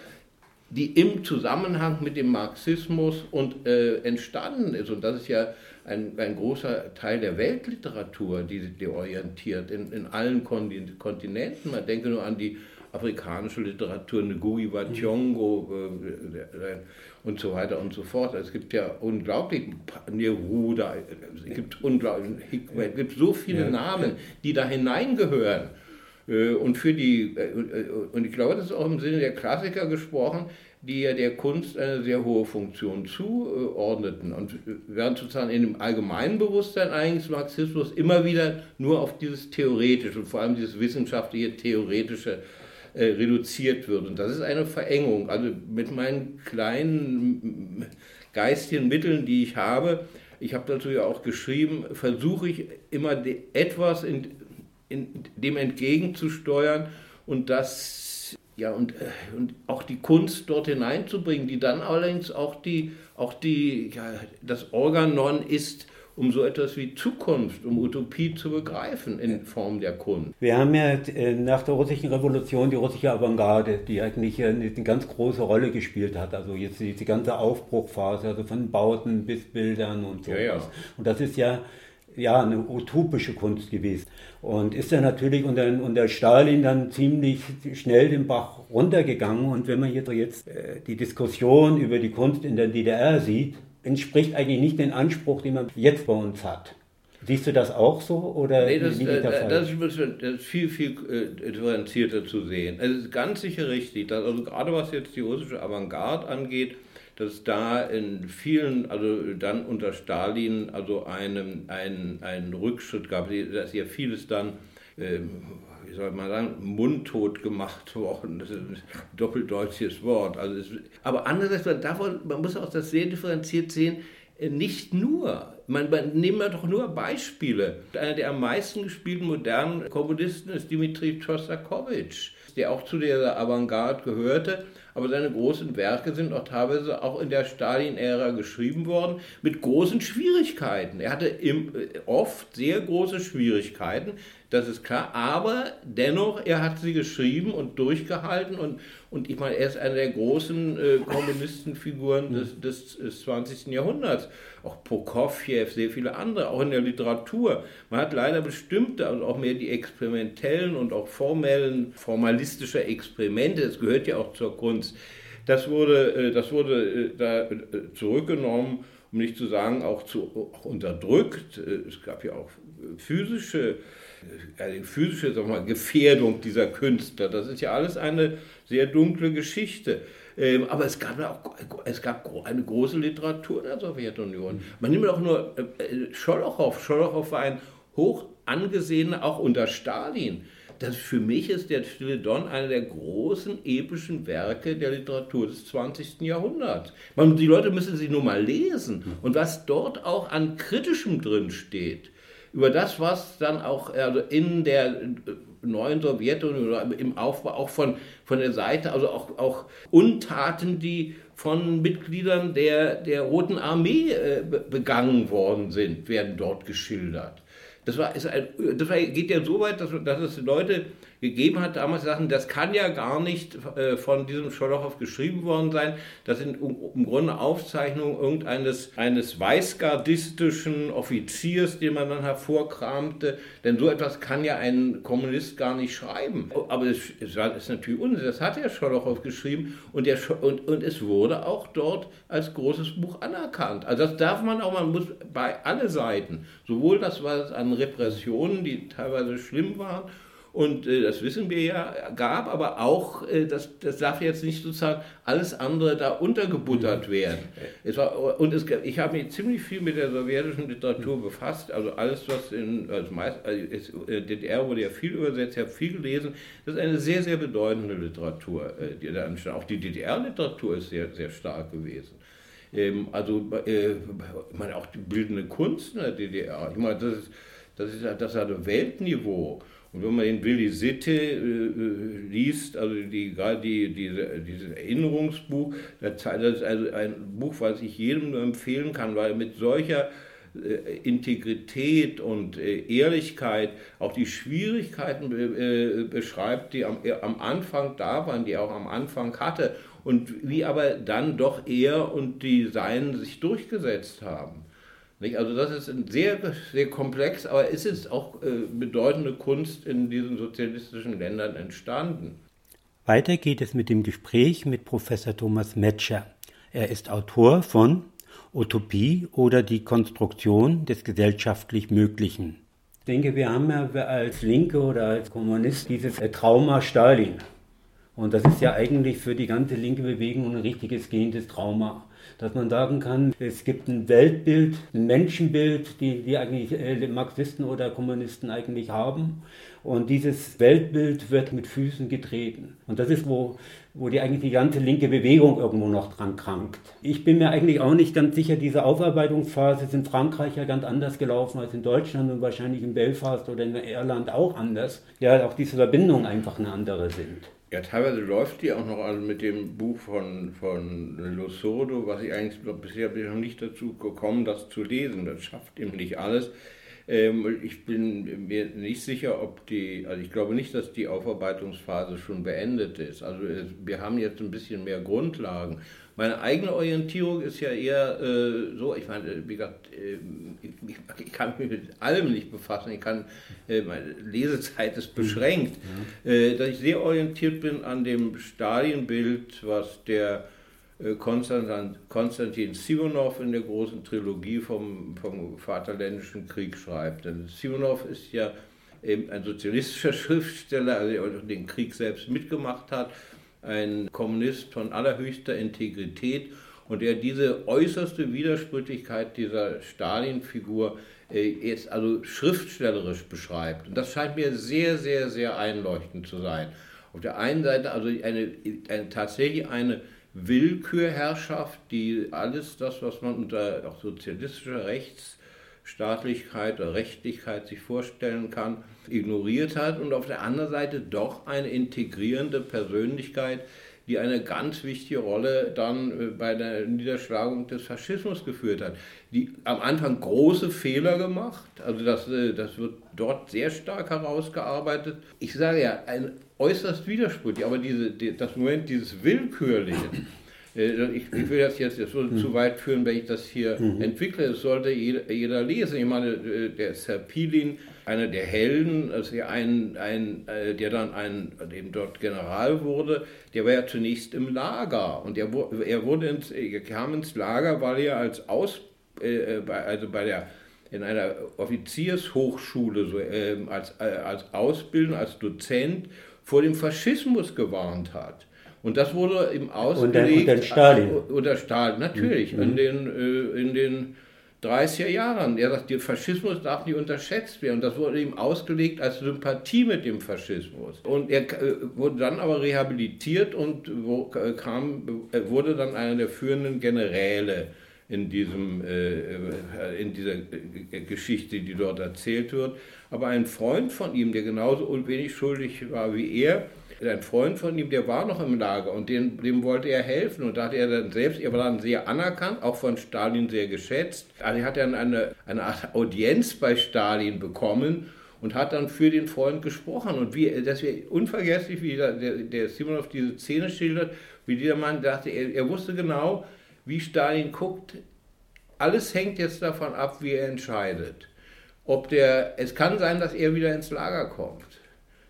die im Zusammenhang mit dem Marxismus und, äh, entstanden ist. Und das ist ja ein, ein großer Teil der Weltliteratur, die, die orientiert in, in allen Kontinenten. Man denke nur an die afrikanische Literatur, Ngugi wa Thiong'o äh, äh, und so weiter und so fort. Es gibt ja unglaublich Neruda, es gibt unglaublich es gibt so viele ja. Namen, die da hineingehören. Äh, und für die, äh, und ich glaube, das ist auch im Sinne der Klassiker gesprochen, die ja der Kunst eine sehr hohe Funktion zuordneten. Und während sozusagen in dem allgemeinen Bewusstsein eigentlich Marxismus immer wieder nur auf dieses Theoretische und vor allem dieses wissenschaftliche Theoretische äh, reduziert wird. Und das ist eine Verengung. Also mit meinen kleinen geistigen Mitteln, die ich habe, ich habe dazu ja auch geschrieben, versuche ich immer etwas in, in dem entgegenzusteuern und das ja und, äh, und auch die Kunst dort hineinzubringen, die dann allerdings auch die auch die ja, das Organon ist, um so etwas wie Zukunft, um Utopie zu begreifen in Form der Kunst. Wir haben ja äh, nach der russischen Revolution die russische Avantgarde, die eigentlich eine, ganz große Rolle gespielt hat. Also jetzt die, die ganze Aufbruchphase, also von Bauten bis Bildern und so. Ja, ja. Und das ist ja ja, eine utopische Kunst gewesen. Und ist dann natürlich unter, unter Stalin dann ziemlich schnell den Bach runtergegangen. Und wenn man hier jetzt äh, die Diskussion über die Kunst in der DDR sieht, entspricht eigentlich nicht den Anspruch, den man jetzt bei uns hat. Siehst du das auch so? Oder nee, das, äh, das, ist, das, ist, viel, viel äh, differenzierter zu sehen. Es ist ganz sicher richtig, dass also gerade was jetzt die russische Avantgarde angeht, dass da in vielen, also dann unter Stalin, also einen, einen, einen Rückschritt gab, dass ja vieles dann, äh, wie soll man sagen, mundtot gemacht worden. Das ist ein doppeldeutsches Wort. Also es, aber andererseits, man, davon, man muss auch das sehr differenziert sehen, äh, nicht nur. Man, man nehmen wir doch nur Beispiele. Einer der am meisten gespielten modernen Komponisten ist Dimitri Schostakowitsch, der auch zu der Avantgarde gehörte aber seine großen Werke sind auch teilweise auch in der Stalin-Ära geschrieben worden, mit großen Schwierigkeiten. Er hatte im, äh, oft sehr große Schwierigkeiten, das ist klar, aber dennoch, er hat sie geschrieben und durchgehalten und, und ich meine, er ist eine der großen äh, Kommunistenfiguren des, des, des 20. Jahrhunderts. Auch Prokofjew, sehr viele andere, auch in der Literatur. Man hat leider bestimmte, also auch mehr die experimentellen und auch formellen, formalistische Experimente, das gehört ja auch zur Kunst, das wurde, äh, das wurde äh, da äh, zurückgenommen, um nicht zu sagen, auch, zu, auch unterdrückt. Es gab ja auch physische eine physische sag mal, Gefährdung dieser Künstler. Das ist ja alles eine sehr dunkle Geschichte. Ähm, aber es gab auch es gab eine große Literatur in der Sowjetunion. Man nimmt auch nur äh, Scholochow. Scholochow war ein hoch angesehener, auch unter Stalin. Das für mich ist der Stille Don einer der großen epischen Werke der Literatur des 20. Jahrhunderts. Man, die Leute müssen sie nur mal lesen. Und was dort auch an Kritischem drin steht, über das, was dann auch also in der neuen Sowjetunion oder im Aufbau auch von, von der Seite, also auch, auch Untaten, die von Mitgliedern der, der Roten Armee äh, begangen worden sind, werden dort geschildert. Das, war, ist ein, das war, geht ja so weit, dass, dass es Leute gegeben hat, damals sagten, das kann ja gar nicht äh, von diesem Scholochow geschrieben worden sein. Das sind im Grunde Aufzeichnungen irgendeines eines weißgardistischen Offiziers, den man dann hervorkramte. Denn so etwas kann ja ein Kommunist gar nicht schreiben. Aber es, es ist natürlich Unsinn. Das hat ja Scholochow geschrieben und, der, und, und es wurde auch dort als großes Buch anerkannt. Also das darf man auch, man muss bei alle Seiten, sowohl das, was an Repressionen, die teilweise schlimm waren, und äh, das wissen wir ja, gab, aber auch, äh, das, das darf jetzt nicht sozusagen alles andere da untergebuttert mhm. werden. Es war, und es, ich habe mich ziemlich viel mit der sowjetischen Literatur befasst, also alles, was in also meist, also äh, DDR wurde ja viel übersetzt, ich habe viel gelesen. Das ist eine sehr, sehr bedeutende Literatur, äh, die da entstand. Auch die DDR-Literatur ist sehr, sehr stark gewesen. Ähm, also, äh, meine, auch die bildende Kunst in der DDR. Ich meine, das ist, das ist, das hat ein Weltniveau. Und wenn man den Willi Sitte äh, äh, liest, also die, gerade die, diese, dieses Erinnerungsbuch, das ist also ein Buch, was ich jedem nur empfehlen kann, weil mit solcher äh, Integrität und äh, Ehrlichkeit auch die Schwierigkeiten äh, beschreibt, die am, äh, am Anfang da waren, die er auch am Anfang hatte und wie aber dann doch er und die Seinen sich durchgesetzt haben. Also das ist sehr, sehr komplex, aber es ist auch äh, bedeutende Kunst in diesen sozialistischen Ländern entstanden. Weiter geht es mit dem Gespräch mit Professor Thomas Metscher. Er ist Autor von Utopie oder die Konstruktion des gesellschaftlich Möglichen. Ich denke, wir haben ja als Linke oder als Kommunist dieses Trauma Stalin. Und das ist ja eigentlich für die ganze linke Bewegung ein richtiges gehendes Trauma dass man sagen kann, es gibt ein Weltbild, ein Menschenbild, die, die eigentlich äh, Marxisten oder Kommunisten eigentlich haben. Und dieses Weltbild wird mit Füßen getreten. Und das ist, wo, wo die eigentlich die ganze linke Bewegung irgendwo noch dran krankt. Ich bin mir eigentlich auch nicht ganz sicher, diese Aufarbeitungsphase ist in Frankreich ja ganz anders gelaufen als in Deutschland und wahrscheinlich in Belfast oder in Irland auch anders. Ja, auch diese Verbindungen einfach eine andere sind. Ja, teilweise läuft die auch noch also mit dem Buch von, von Losordo, was ich eigentlich bisher bin noch nicht dazu gekommen, das zu lesen. Das schafft eben nicht alles. Ähm, ich bin mir nicht sicher, ob die, also ich glaube nicht, dass die Aufarbeitungsphase schon beendet ist. Also wir haben jetzt ein bisschen mehr Grundlagen. Meine eigene Orientierung ist ja eher äh, so, ich meine, wie gesagt, äh, ich, ich, kann mich mit allem nicht befassen, ich kann, äh, meine Lesezeit ist beschränkt, ja. Äh, dass ich sehr orientiert bin an dem Stalienbild, was der äh, Konstantin, Konstantin Simonov in der großen Trilogie vom, vom Vaterländischen Krieg schreibt. Denn Simonov ist ja eben ein sozialistischer Schriftsteller, also der den Krieg selbst mitgemacht hat ein Kommunist von allerhöchster Integrität und der diese äußerste Widersprüchlichkeit dieser Stalin-Figur äh, jetzt also schriftstellerisch beschreibt. Und das scheint mir sehr, sehr, sehr einleuchtend zu sein. Auf der einen Seite also eine, eine tatsächlich eine Willkürherrschaft, die alles das, was man unter auch sozialistischer Rechts Staatlichkeit oder Rechtlichkeit sich vorstellen kann, ignoriert hat und auf der anderen Seite doch eine integrierende Persönlichkeit, die eine ganz wichtige Rolle dann äh, bei der Niederschlagung des Faschismus geführt hat. Die am Anfang große Fehler gemacht, also das, äh, das wird dort sehr stark herausgearbeitet. Ich sage ja, ein äußerst widersprüchlich, aber diese, das Moment dieses Willkürlichen, ich, ich, will das jetzt, das würde mhm. zu weit führen, wenn ich das hier mhm. entwickle. Es sollte jeder, jeder, lesen. Ich meine, äh, der Serpilin, einer der Helden, also ein, ein, äh, der dann ein, dem dort General wurde, der war ja zunächst im Lager und er, er wurde ins, er kam ins Lager, weil er als Aus, äh, also bei der in einer Offiziershochschule so, äh, als, äh, als Ausbildung, als Dozent vor dem Faschismus gewarnt hat. Und das wurde im ausgelegt. Unter, unter Stalin. Unter Stalin, natürlich. Mhm. In, den, äh, in den 30er Jahren. Er sagt, der Faschismus darf nicht unterschätzt werden. Und das wurde ihm ausgelegt als Sympathie mit dem Faschismus. Und er äh, wurde dann aber rehabilitiert und wo, äh, kam, wurde dann einer der führenden Generäle in, diesem, äh, in dieser Geschichte, die dort erzählt wird. Aber ein Freund von ihm, der genauso unwenig schuldig war wie er, ein Freund von ihm, der war noch im Lager und dem, dem wollte er helfen. Und da hat er dann selbst, er war dann sehr anerkannt, auch von Stalin sehr geschätzt. Also er hat dann eine, eine Art Audienz bei Stalin bekommen und hat dann für den Freund gesprochen. Und wie, das wäre unvergesslich, wie der, der, Simonov diese Szene schildert, wie dieser Mann dachte, er, er wusste genau, wie Stalin guckt. Alles hängt jetzt davon ab, wie er entscheidet. Ob der, es kann sein, dass er wieder ins Lager kommt.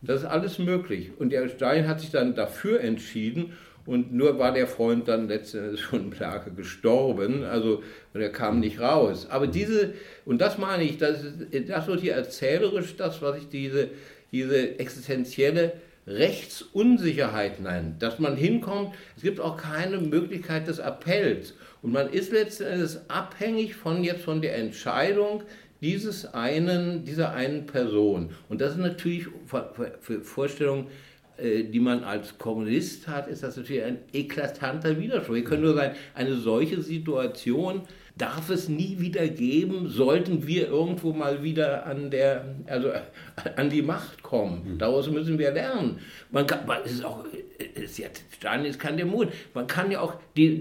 Das ist alles möglich. Und der Stalin hat sich dann dafür entschieden und nur war der Freund dann letztendlich schon im Lager gestorben, also er kam nicht raus. Aber diese, und das meine ich, das, das wird hier erzählerisch das, was ich diese, diese existenzielle Rechtsunsicherheit nenne, dass man hinkommt, es gibt auch keine Möglichkeit des Appells und man ist letztendlich abhängig von jetzt von der Entscheidung dieses einen, dieser einen Person. Und das ist natürlich für Vorstellungen, äh, die man als Kommunist hat, ist das natürlich ein eklatanter Widerspruch. Wir können nur sagen, eine solche Situation darf es nie wieder geben, sollten wir irgendwo mal wieder an, der, also an die Macht kommen. Mhm. Daraus müssen wir lernen. Man kann, es ist auch, es ist ja, Stalin ist kein Dämon. Man kann ja auch, die,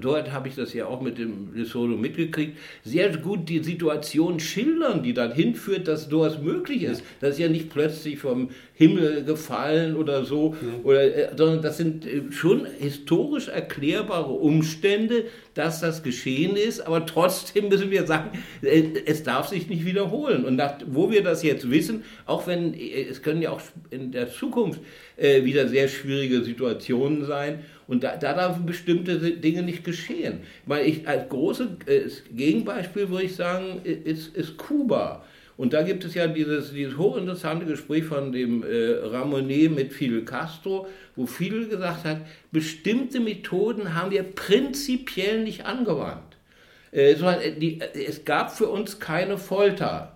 dort habe ich das ja auch mit dem Lesolo mitgekriegt, sehr gut die Situation schildern, die dann hinführt, dass sowas möglich ist. Das ist ja nicht plötzlich vom Himmel gefallen oder so, ja. oder, äh, sondern das sind äh, schon historisch erklärbare Umstände, dass das geschehen ist, aber trotzdem müssen wir sagen, äh, es darf sich nicht wiederholen. Und nach, wo wir das jetzt wissen, auch wenn es können ja auch in der Zukunft äh, wieder sehr schwierige Situationen sein. Und da, da dürfen bestimmte Dinge nicht geschehen. Weil ich als großes äh, Gegenbeispiel würde ich sagen, ist, ist Kuba. Und da gibt es ja dieses, dieses hochinteressante Gespräch von dem äh, Ramonet mit Fidel Castro, wo Fidel gesagt hat, bestimmte Methoden haben wir prinzipiell nicht angewandt. Äh, äh, äh, es gab für uns keine Folter.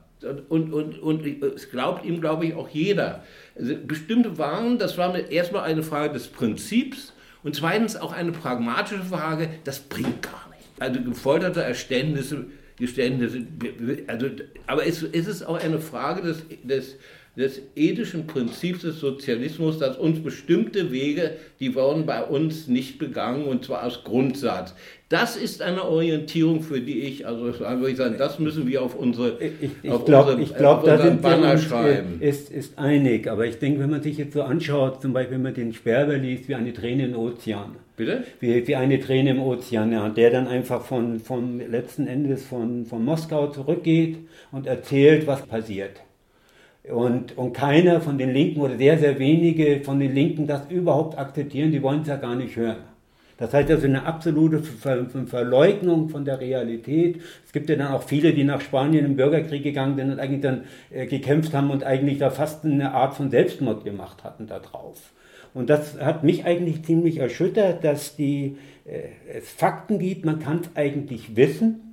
Und, und, und es glaubt ihm, glaube ich, auch jeder. Also bestimmte Waren, das war erstmal eine Frage des Prinzips und zweitens auch eine pragmatische Frage, das bringt gar nichts. Also gefolterte Erständnisse Geständnisse. Also, aber es, es ist auch eine Frage des, des, des ethischen Prinzips des Sozialismus, dass uns bestimmte Wege, die wurden bei uns nicht begangen und zwar aus Grundsatz. Das ist eine Orientierung, für die ich, also würde ich sagen, das müssen wir auf unsere Ich, ich glaube, glaub, da sind Banner wir schreiben. Ist, ist einig, aber ich denke, wenn man sich jetzt so anschaut, zum Beispiel wenn man den Sperber liest, wie eine Träne im Ozean. Bitte? Wie, wie eine Träne im Ozean, ja, der dann einfach von, vom letzten Endes von, von Moskau zurückgeht und erzählt, was passiert. Und, und keiner von den Linken oder sehr, sehr wenige von den Linken das überhaupt akzeptieren, die wollen es ja gar nicht hören. Das heißt also eine absolute Ver Verleugnung von der Realität. Es gibt ja dann auch viele, die nach Spanien im Bürgerkrieg gegangen sind und eigentlich dann äh, gekämpft haben und eigentlich da fast eine Art von Selbstmord gemacht hatten da drauf. Und das hat mich eigentlich ziemlich erschüttert, dass die, äh, es Fakten gibt, man kann es eigentlich wissen,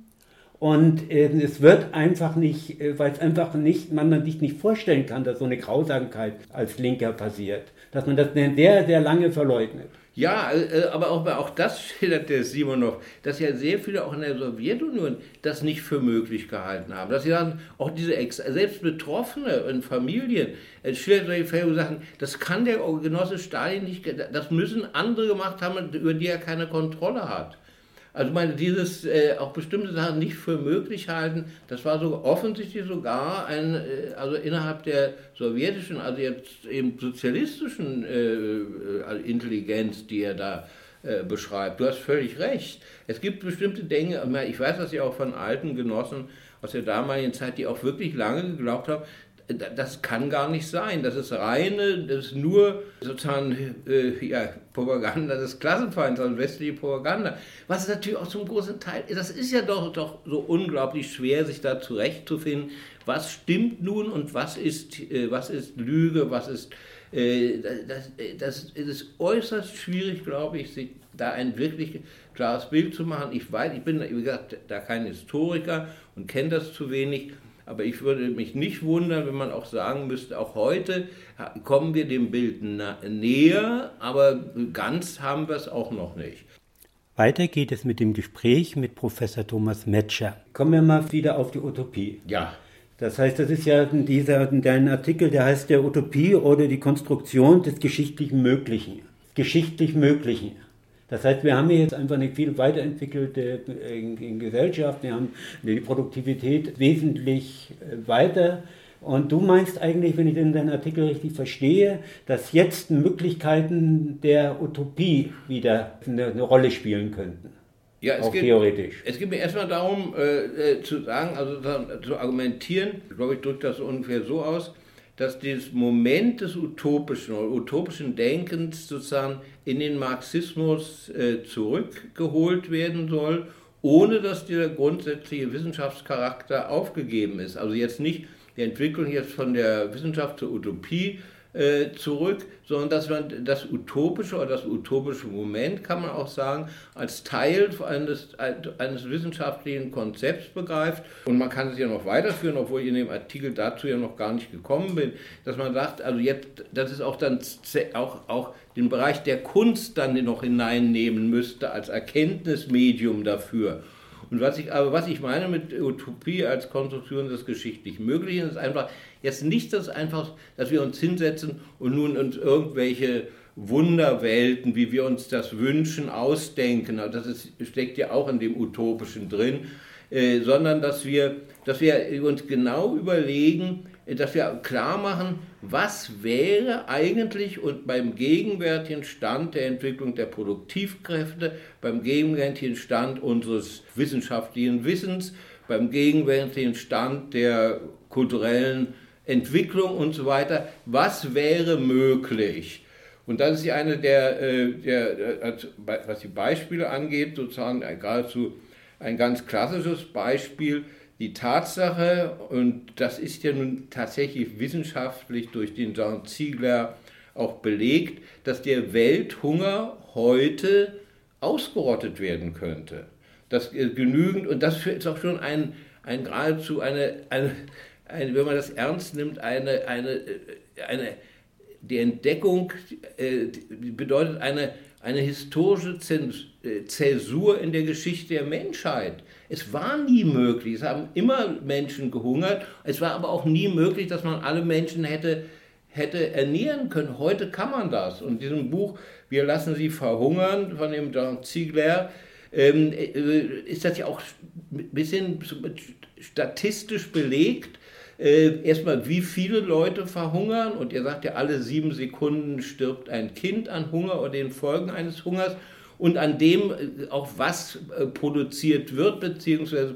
und äh, es wird einfach nicht, äh, weil es einfach nicht, man sich nicht vorstellen kann, dass so eine Grausamkeit als Linker passiert. Dass man das sehr, sehr lange verleugnet. Ja, äh, aber auch, auch das schildert der Simon noch, dass ja sehr viele auch in der Sowjetunion das nicht für möglich gehalten haben. Dass sie sagen, auch diese Ex selbst Betroffene in Familien, es schildert solche Fälle, sagen, das kann der Genosse Stalin nicht, das müssen andere gemacht haben, über die er keine Kontrolle hat. Also meine, dieses äh, auch bestimmte Sachen nicht für möglich halten, das war so offensichtlich sogar ein, äh, also innerhalb der sowjetischen, also jetzt eben sozialistischen äh, äh Intelligenz, die er da äh, beschreibt. Du hast völlig recht. Es gibt bestimmte Dinge, ich weiß das ja auch von alten Genossen aus der damaligen Zeit, die auch wirklich lange geglaubt haben, das kann gar nicht sein. Das ist reine, das ist nur sozusagen äh, ja, Propaganda des Klassenfeinds, also westliche Propaganda. Was natürlich auch zum großen Teil, das ist ja doch, doch so unglaublich schwer, sich da zurechtzufinden. Was stimmt nun und was ist, äh, was ist Lüge, was ist. Äh, das, das ist äußerst schwierig, glaube ich, sich da ein wirklich klares Bild zu machen. Ich weiß, ich bin, wie gesagt, da kein Historiker und kenne das zu wenig. Aber ich würde mich nicht wundern, wenn man auch sagen müsste, auch heute kommen wir dem Bild näher, aber ganz haben wir es auch noch nicht. Weiter geht es mit dem Gespräch mit Professor Thomas Metscher. Kommen wir mal wieder auf die Utopie. Ja. Das heißt, das ist ja dieser, dein Artikel, der heißt der Utopie oder die Konstruktion des geschichtlichen Möglichen. Geschichtlich Möglichen. Das heißt, wir haben hier jetzt einfach eine viel weiterentwickelte äh, Gesellschaft, wir haben die Produktivität wesentlich äh, weiter und du meinst eigentlich, wenn ich den Artikel richtig verstehe, dass jetzt Möglichkeiten der Utopie wieder eine, eine Rolle spielen könnten. Ja, es auch geht, theoretisch. Es geht mir erstmal darum äh, äh zu sagen, also zu argumentieren, ich glaube, ich drücke das ungefähr so aus, dass dieses Moment des utopischen oder utopischen Denkens sozusagen in den Marxismus äh, zurückgeholt werden soll, ohne dass der grundsätzliche Wissenschaftscharakter aufgegeben ist. Also jetzt nicht die Entwicklung jetzt von der Wissenschaft zur Utopie äh, zurück, sondern dass man das utopische oder das utopische Moment, kann man auch sagen, als Teil eines, eines wissenschaftlichen Konzepts begreift. Und man kann es ja noch weiterführen, obwohl ich in dem Artikel dazu ja noch gar nicht gekommen bin, dass man sagt, also jetzt, dass es auch dann auch, auch den Bereich der Kunst dann noch hineinnehmen müsste als Erkenntnismedium dafür. Und was ich, aber was ich meine mit Utopie als Konstruktion des geschichtlich Möglichen, ist einfach jetzt nicht das einfach, dass wir uns hinsetzen und nun uns irgendwelche Wunderwelten, wie wir uns das wünschen, ausdenken. Also das ist, steckt ja auch in dem Utopischen drin, äh, sondern dass wir, dass wir uns genau überlegen, dass wir klar machen, was wäre eigentlich und beim gegenwärtigen Stand der Entwicklung der Produktivkräfte, beim gegenwärtigen Stand unseres wissenschaftlichen Wissens, beim gegenwärtigen Stand der kulturellen Entwicklung und so weiter, was wäre möglich? Und das ist ja eine der, äh, der, äh, was die Beispiele angeht, sozusagen geradezu ein ganz klassisches Beispiel, die Tatsache, und das ist ja nun tatsächlich wissenschaftlich durch den Jean Ziegler auch belegt, dass der Welthunger heute ausgerottet werden könnte. Das genügend, und das ist auch schon ein, ein geradezu eine, eine, eine, wenn man das ernst nimmt, eine, eine, eine die Entdeckung äh, bedeutet eine, eine historische Zäsur in der Geschichte der Menschheit. Es war nie möglich, es haben immer Menschen gehungert, es war aber auch nie möglich, dass man alle Menschen hätte, hätte ernähren können. Heute kann man das. Und in diesem Buch, Wir lassen sie verhungern, von dem John Ziegler, ähm, äh, ist das ja auch ein bisschen statistisch belegt. Äh, erstmal, wie viele Leute verhungern und ihr sagt ja, alle sieben Sekunden stirbt ein Kind an Hunger oder den Folgen eines Hungers und an dem äh, auch was äh, produziert wird bzw.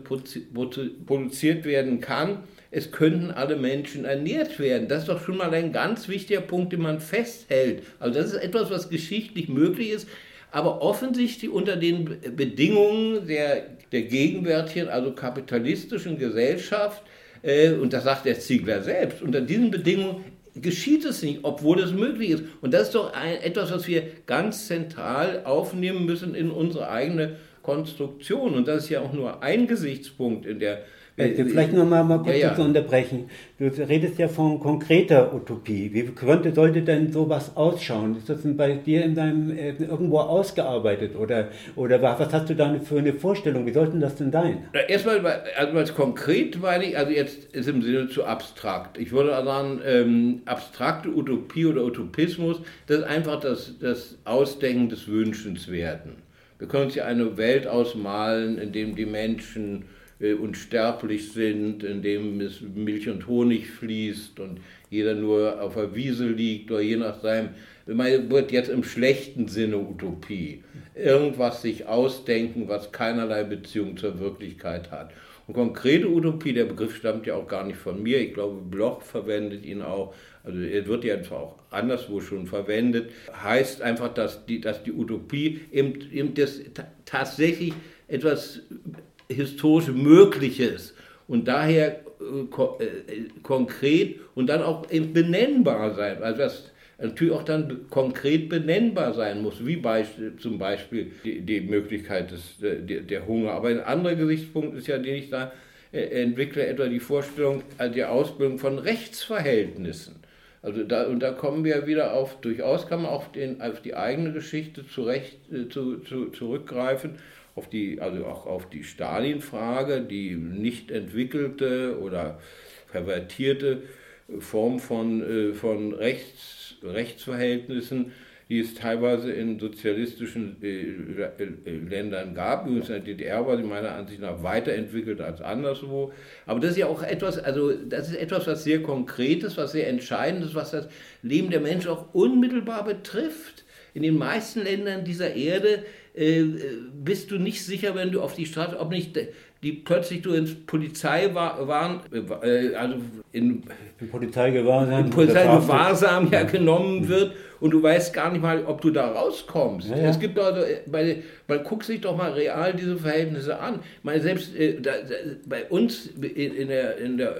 produziert werden kann. Es könnten alle Menschen ernährt werden. Das ist doch schon mal ein ganz wichtiger Punkt, den man festhält. Also das ist etwas, was geschichtlich möglich ist, aber offensichtlich unter den Bedingungen der, der gegenwärtigen, also kapitalistischen Gesellschaft, äh, und das sagt der Ziegler selbst, unter diesen Bedingungen geschieht es nicht, obwohl es möglich ist. Und das ist doch ein, etwas, was wir ganz zentral aufnehmen müssen in unsere eigene Konstruktion. Und das ist ja auch nur ein Gesichtspunkt in der äh, vielleicht noch mal, mal kurz ja, ja. zu unterbrechen. Du redest ja von konkreter Utopie. Wie könnte, sollte denn sowas ausschauen? Ist das bei dir in deinem äh, irgendwo ausgearbeitet oder, oder was hast du da für eine Vorstellung? Wie sollten das denn sein? Erstmal, also als konkret meine ich, also jetzt ist im Sinne zu abstrakt. Ich würde sagen, ähm, abstrakte Utopie oder Utopismus, das ist einfach das, das Ausdenken des Wünschenswerten. Wir können uns ja eine Welt ausmalen, in dem die Menschen äh, unsterblich sind, in dem es Milch und Honig fließt und jeder nur auf der Wiese liegt oder je nach seinem, man wird jetzt im schlechten Sinne Utopie. Irgendwas sich ausdenken, was keinerlei Beziehung zur Wirklichkeit hat. Und konkrete Utopie, der Begriff stammt ja auch gar nicht von mir, ich glaube Bloch verwendet ihn auch, also er wird ja auch anderswo schon verwendet, heißt einfach, dass die, dass die Utopie eben, eben das tatsächlich etwas historisch Mögliches und daher äh, äh, konkret und dann auch benennbar sein. Also das natürlich auch dann konkret benennbar sein muss, wie Beispiel, zum Beispiel die, die Möglichkeit des, äh, der, der, Hunger. Aber ein anderer Gesichtspunkt ist ja, den ich da entwickle, etwa die Vorstellung also die Ausbildung von Rechtsverhältnissen. Also da, und da kommen wir wieder auf, durchaus kann man auf, den, auf die eigene Geschichte zurecht, zu, zu, zurückgreifen, auf die, also auch auf die Stalin-Frage, die nicht entwickelte oder pervertierte Form von, äh, von Rechts, Rechtsverhältnissen, die es teilweise in sozialistischen äh, äh, Ländern gab. Übrigens in der DDR war sie meiner Ansicht nach weiterentwickelt als anderswo. Aber das ist ja auch etwas, also das ist etwas, was sehr Konkretes, was sehr Entscheidendes, was das Leben der Menschen auch unmittelbar betrifft. In den meisten Ländern dieser Erde äh, bist du nicht sicher, wenn du auf die Straße, ob nicht die plötzlich du ins Polizei waren, äh, also in, in Polizeigewahrsam, in Polizeigewahrsam ja genommen wird und du weißt gar nicht mal, ob du da rauskommst. Ja, ja. Es gibt also, bei, man guckt sich doch mal real diese Verhältnisse an. meine, selbst äh, da, da, bei uns in der, in der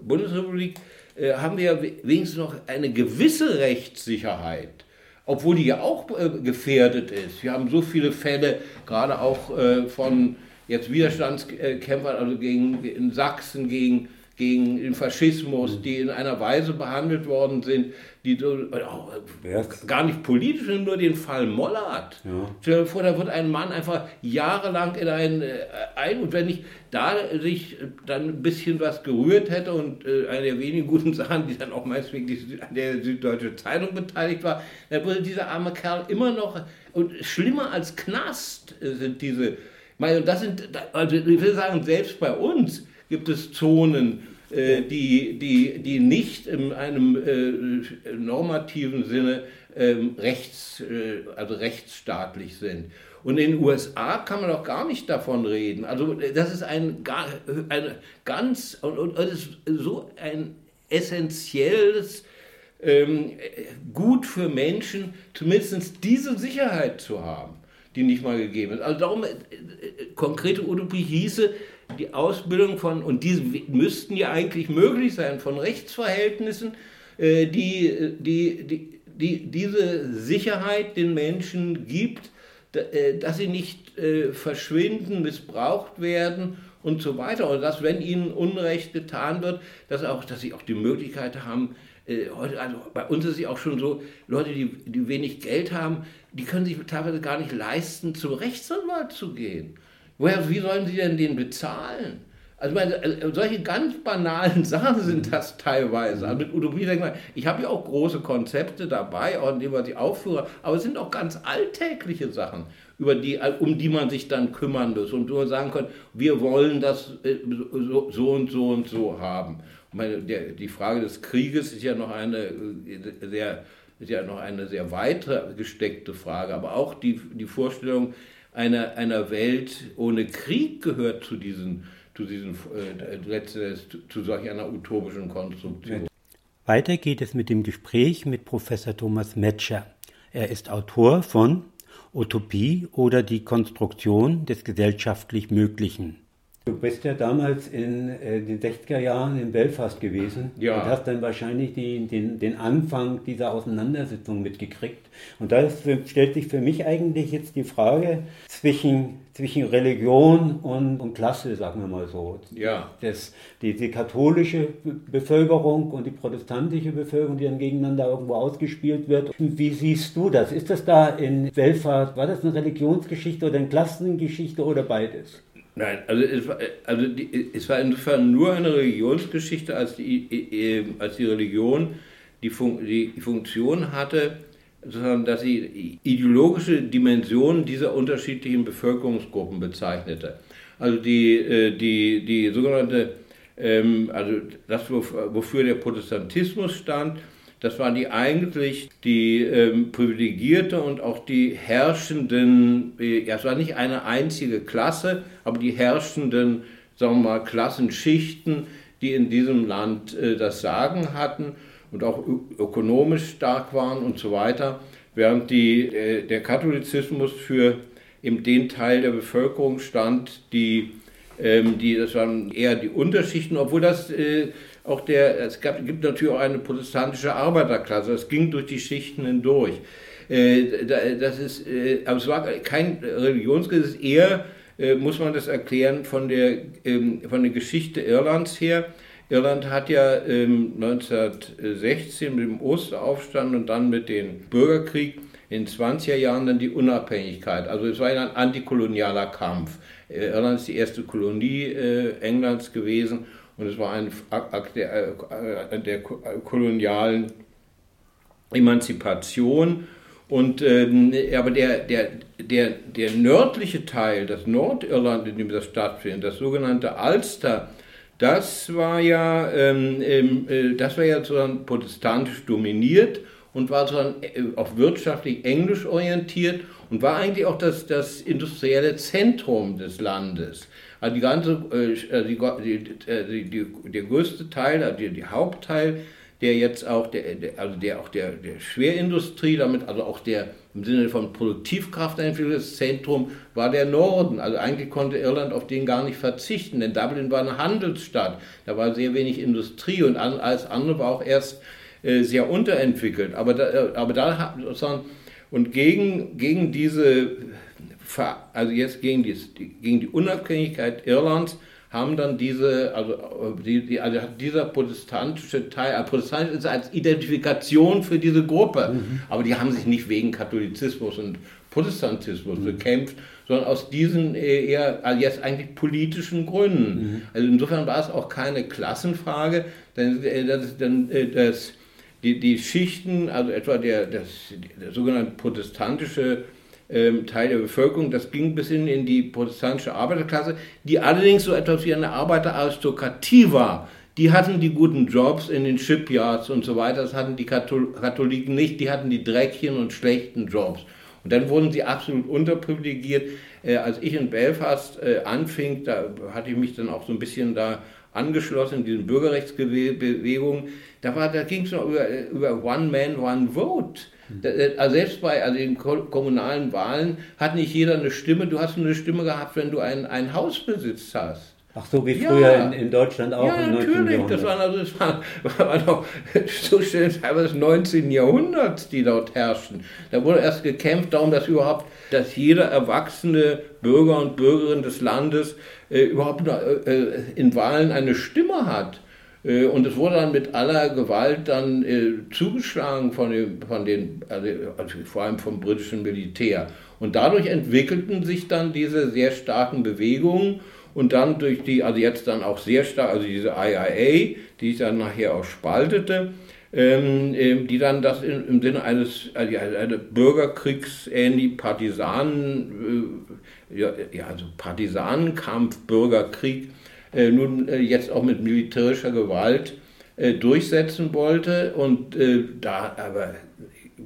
Bundesrepublik äh, haben wir ja wenigstens noch eine gewisse Rechtssicherheit obwohl die ja auch äh, gefährdet ist. Wir haben so viele Fälle, gerade auch äh, von jetzt Widerstandskämpfern, also gegen, in Sachsen gegen, gegen den Faschismus, mhm. die in einer Weise behandelt worden sind, die äh, gar nicht politisch sind, nur den Fall Mollert. Ja. Stell dir vor, da wird ein Mann einfach jahrelang in ein, äh, ein und wenn ich da sich dann ein bisschen was gerührt hätte und äh, eine der wenigen guten Sachen, die dann auch meist wegen der Süddeutsche Zeitung beteiligt war, dann würde dieser arme Kerl immer noch, und schlimmer als Knast sind diese meine, das sind, also ich will sagen, selbst bei uns gibt es Zonen, äh, die, die, die nicht in einem äh, normativen Sinne ähm, rechts, äh, also rechtsstaatlich sind. Und in den USA kann man auch gar nicht davon reden. Also das ist ein, ein ganz und, und das ist so ein essentielles ähm, Gut für Menschen, zumindest diese Sicherheit zu haben die nicht mal gegeben ist. Also darum, äh, äh, konkrete Utopie hieße, die Ausbildung von, und diese müssten ja eigentlich möglich sein, von Rechtsverhältnissen, äh, die, die, die, die diese Sicherheit den Menschen gibt, dass sie nicht verschwinden, missbraucht werden und so weiter. Und dass, wenn ihnen Unrecht getan wird, dass, auch, dass sie auch die Möglichkeit haben, heute, also bei uns ist es ja auch schon so, Leute, die, die wenig Geld haben, die können sich teilweise gar nicht leisten, zum Rechtsanwalt zu gehen. Woher, wie sollen sie denn den bezahlen? Also meine, äh, solche ganz banalen Sachen sind das teilweise. Also mit Utopie denkt man, ich habe ja auch große Konzepte dabei, auch indem man sie aufführe, aber es sind auch ganz alltägliche Sachen, über die, um die man sich dann kümmern muss und man sagen kann, wir wollen das äh, so, und so und so haben. Meine, der, die Frage des Krieges ist ja noch eine äh, sehr ist ja noch eine sehr weiter gesteckte Frage, aber auch die, die Vorstellung einer, einer Welt ohne Krieg gehört zu diesen, zu, diesen äh, zu, zu solch einer utopischen Konstruktion. Weiter geht es mit dem Gespräch mit Professor Thomas Metscher. Er ist Autor von Utopie oder die Konstruktion des gesellschaftlich Möglichen. Du bist ja damals in äh, den 60er Jahren in Belfast gewesen ja. und hast dann wahrscheinlich die, den, den Anfang dieser Auseinandersetzung mitgekriegt. Und da ist, stellt sich für mich eigentlich jetzt die Frage zwischen, zwischen Religion und, und Klasse, sagen wir mal so. Ja. Das, die, die katholische Bevölkerung und die protestantische Bevölkerung, die dann gegeneinander irgendwo ausgespielt wird. Wie siehst du das? Ist das da in Belfast, war das eine Religionsgeschichte oder eine Klassengeschichte oder beides? Nein, also es war, also die, es war insofern nur eine Religionsgeschichte, als die, als die Religion die, Fun die Funktion hatte, dass sie ideologische Dimensionen dieser unterschiedlichen Bevölkerungsgruppen bezeichnete. Also die, äh, die, die sogenannte, ähm, also das, wofür der Protestantismus stand, das waren die eigentlich die ähm, privilegierte und auch die herrschenden, äh, ja, es war nicht eine einzige Klasse, aber die herrschenden, sagen wir mal, Klassenschichten, die in diesem Land äh, das Sagen hatten und auch ökonomisch stark waren und so weiter, während die, äh, der Katholizismus für eben den Teil der Bevölkerung stand, die, ähm, die das waren eher die Unterschichten, obwohl das äh, auch der, es gab, gibt natürlich auch eine protestantische Arbeiterklasse, das ging durch die Schichten hindurch. Äh, das ist, äh, aber es war kein Religionsgesetz, eher äh, muss man das erklären von der, ähm, von der Geschichte Irlands her. Irland hat ja ähm, 1916 mit dem Osteraufstand und dann mit dem Bürgerkrieg in den 20er Jahren dann die Unabhängigkeit. Also es war ein antikolonialer Kampf. Irland ist die erste Kolonie Englands gewesen und es war ein Akt der, äh, der kolonialen Emanzipation. Und, ähm, aber der, der, der, der nördliche Teil, das Nordirland, in dem das stattfindet, das sogenannte Ulster, das war ja, ähm, ähm, äh, das war ja sozusagen protestantisch dominiert und war sozusagen äh, auch wirtschaftlich englisch orientiert und war eigentlich auch das, das industrielle Zentrum des Landes. Also die ganze, äh, also die, die, die, der größte Teil, also die, Hauptteil, der jetzt auch der, der, also der auch der, der Schwerindustrie, damit also auch der im Sinne von Produktivkraft ein Zentrum war der Norden. Also eigentlich konnte Irland auf den gar nicht verzichten, denn Dublin war eine Handelsstadt. Da war sehr wenig Industrie und alles andere war auch erst äh, sehr unterentwickelt. Aber da, äh, aber da und gegen, gegen diese, also jetzt gegen die, gegen die Unabhängigkeit Irlands, haben dann diese, also, äh, die, die, also dieser protestantische Teil, also Protestant ist als Identifikation für diese Gruppe, mhm. aber die haben sich nicht wegen Katholizismus und Protestantismus mhm. bekämpft, sondern aus diesen äh, eher also jetzt eigentlich politischen Gründen. Mhm. Also insofern war es auch keine Klassenfrage, denn äh, das, das, die, die Schichten, also etwa der, das, der sogenannte protestantische ähm, Teil der Bevölkerung. Das ging bis hin in die protestantische Arbeiterklasse, die allerdings so etwas wie eine Arbeiteraristokratie war. Die hatten die guten Jobs in den Shipyards und so weiter, das hatten die Katholiken nicht, die hatten die dreckigen und schlechten Jobs. Und dann wurden sie absolut unterprivilegiert. Äh, als ich in Belfast äh, anfing, da hatte ich mich dann auch so ein bisschen da angeschlossen in diesen Bürgerrechtsbewegungen. Da, da ging es noch über, über One Man, One Vote. Also selbst bei also den kommunalen Wahlen hat nicht jeder eine Stimme. Du hast eine Stimme gehabt, wenn du ein, ein Haus besitzt hast. Ach so, wie früher ja. in, in, Deutschland auch ja, im 19. natürlich. Das waren also das war, war noch Zustände teilweise des 19. Jahrhunderts, die dort herrschten. Da wurde erst gekämpft darum, dass überhaupt, dass jeder erwachsene Bürger und Bürgerin des Landes äh, überhaupt äh, in Wahlen eine Stimme hat. Äh, und es wurde dann mit aller Gewalt dann äh, zugeschlagen von, dem, von den, also, also vor allem vom britischen Militär. Und dadurch entwickelten sich dann diese sehr starken Bewegungen und dann durch die, also jetzt dann auch sehr stark, also diese IIA, die sich dann nachher auch spaltete, ähm, ähm, die dann das in, im Sinne eines also eine Bürgerkriegsähnlich Partisanen, äh, ja, also Partisanenkampf, Bürgerkrieg, nun äh, jetzt auch mit militärischer Gewalt äh, durchsetzen wollte und da aber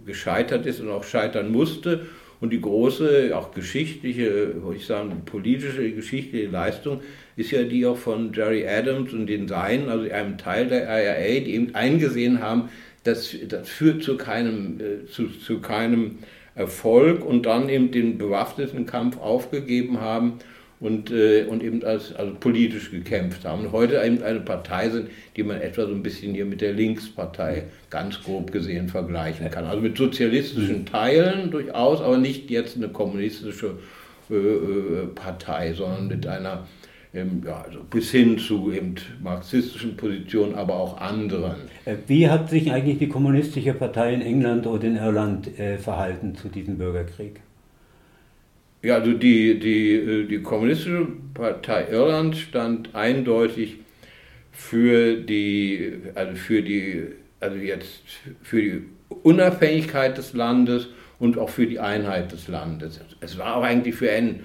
gescheitert ist und auch scheitern musste. Und die große, auch geschichtliche, würde ich sagen, politische, geschichtliche Leistung ist ja die auch von Jerry Adams und den Seinen, also einem Teil der IRA, die eben eingesehen haben, das, das führt zu keinem, zu, zu keinem Erfolg und dann eben den bewaffneten Kampf aufgegeben haben und, äh, und eben als, also politisch gekämpft haben. Und heute eben eine Partei sind, die man etwa so ein bisschen hier mit der Linkspartei ganz grob gesehen vergleichen kann. Also mit sozialistischen Teilen durchaus, aber nicht jetzt eine kommunistische äh, äh Partei, sondern mit einer ähm, ja, also bis hin zu eben marxistischen Positionen, aber auch anderen. Äh, wie hat sich eigentlich die kommunistische Partei in England oder in Irland äh, verhalten zu diesem Bürgerkrieg? Ja, also die, die, äh, die Kommunistische Partei Irland stand eindeutig für die, also für die, also jetzt für die Unabhängigkeit des Landes und auch für die Einheit des Landes. Es war auch eigentlich für einen